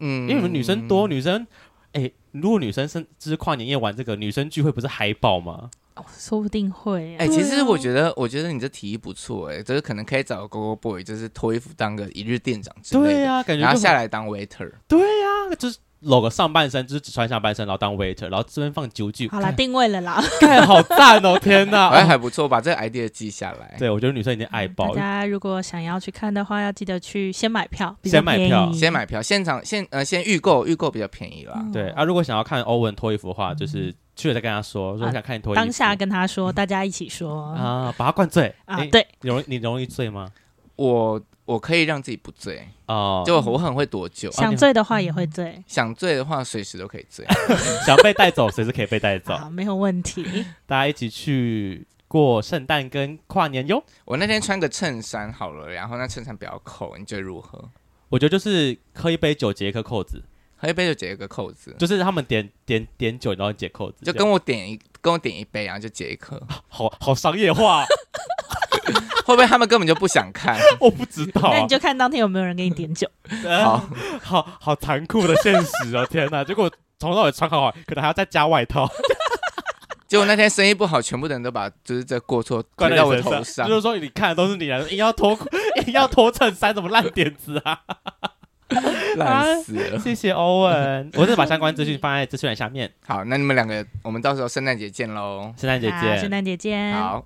嗯，因为你们女生多，女生哎、欸，如果女生生就是跨年夜玩这个女生聚会，不是嗨爆吗？哦，说不定会。哎、欸，其实我觉得，我觉得你这提议不错，哎，就是可能可以找个 Go Go Boy，就是脱衣服当个一日店长之类的，对呀、啊，感觉然后下来当 waiter，对呀、啊，就是。露个上半身，就是只穿下半身，然后当 waiter，然后这边放酒具。好了，定位了啦，看好赞哦！天哪，哎，还不错，把这个 idea 记下来。对，我觉得女生已经爱爆。大家如果想要去看的话，要记得去先买票，先买票，先买票，现场现呃先预购，预购比较便宜啦。对啊，如果想要看欧文脱衣服的话，就是去了再跟他说，如果想看你脱衣服，当下跟他说，大家一起说啊，把他灌醉啊。对，容你容易醉吗？我。我可以让自己不醉哦，就我很会躲酒。想醉的话也会醉，想醉的话随时都可以醉。想被带走随时可以被带走，没有问题。大家一起去过圣诞跟跨年哟。我那天穿个衬衫好了，然后那衬衫不要扣，你觉得如何？我觉得就是喝一杯酒解一颗扣子，喝一杯酒解一个扣子，就是他们点点点酒然后解扣子，就跟我点一跟我点一杯然后就解一颗，好好商业化。会不会他们根本就不想看？我不知道、啊。那你就看当天有没有人给你点酒。好好好残酷的现实哦！天哪，结果从头到尾穿好好，可能还要再加外套。结果那天生意不好，全部的人都把就是这过错怪在我头上。就是说，你看的都是你来的，硬要脱硬要脱衬衫，什么烂点子啊！烂死了！谢谢欧文，我再把相关资讯放在资讯栏下面。好，那你们两个，我们到时候圣诞节见喽！圣诞节见！圣诞节见！好。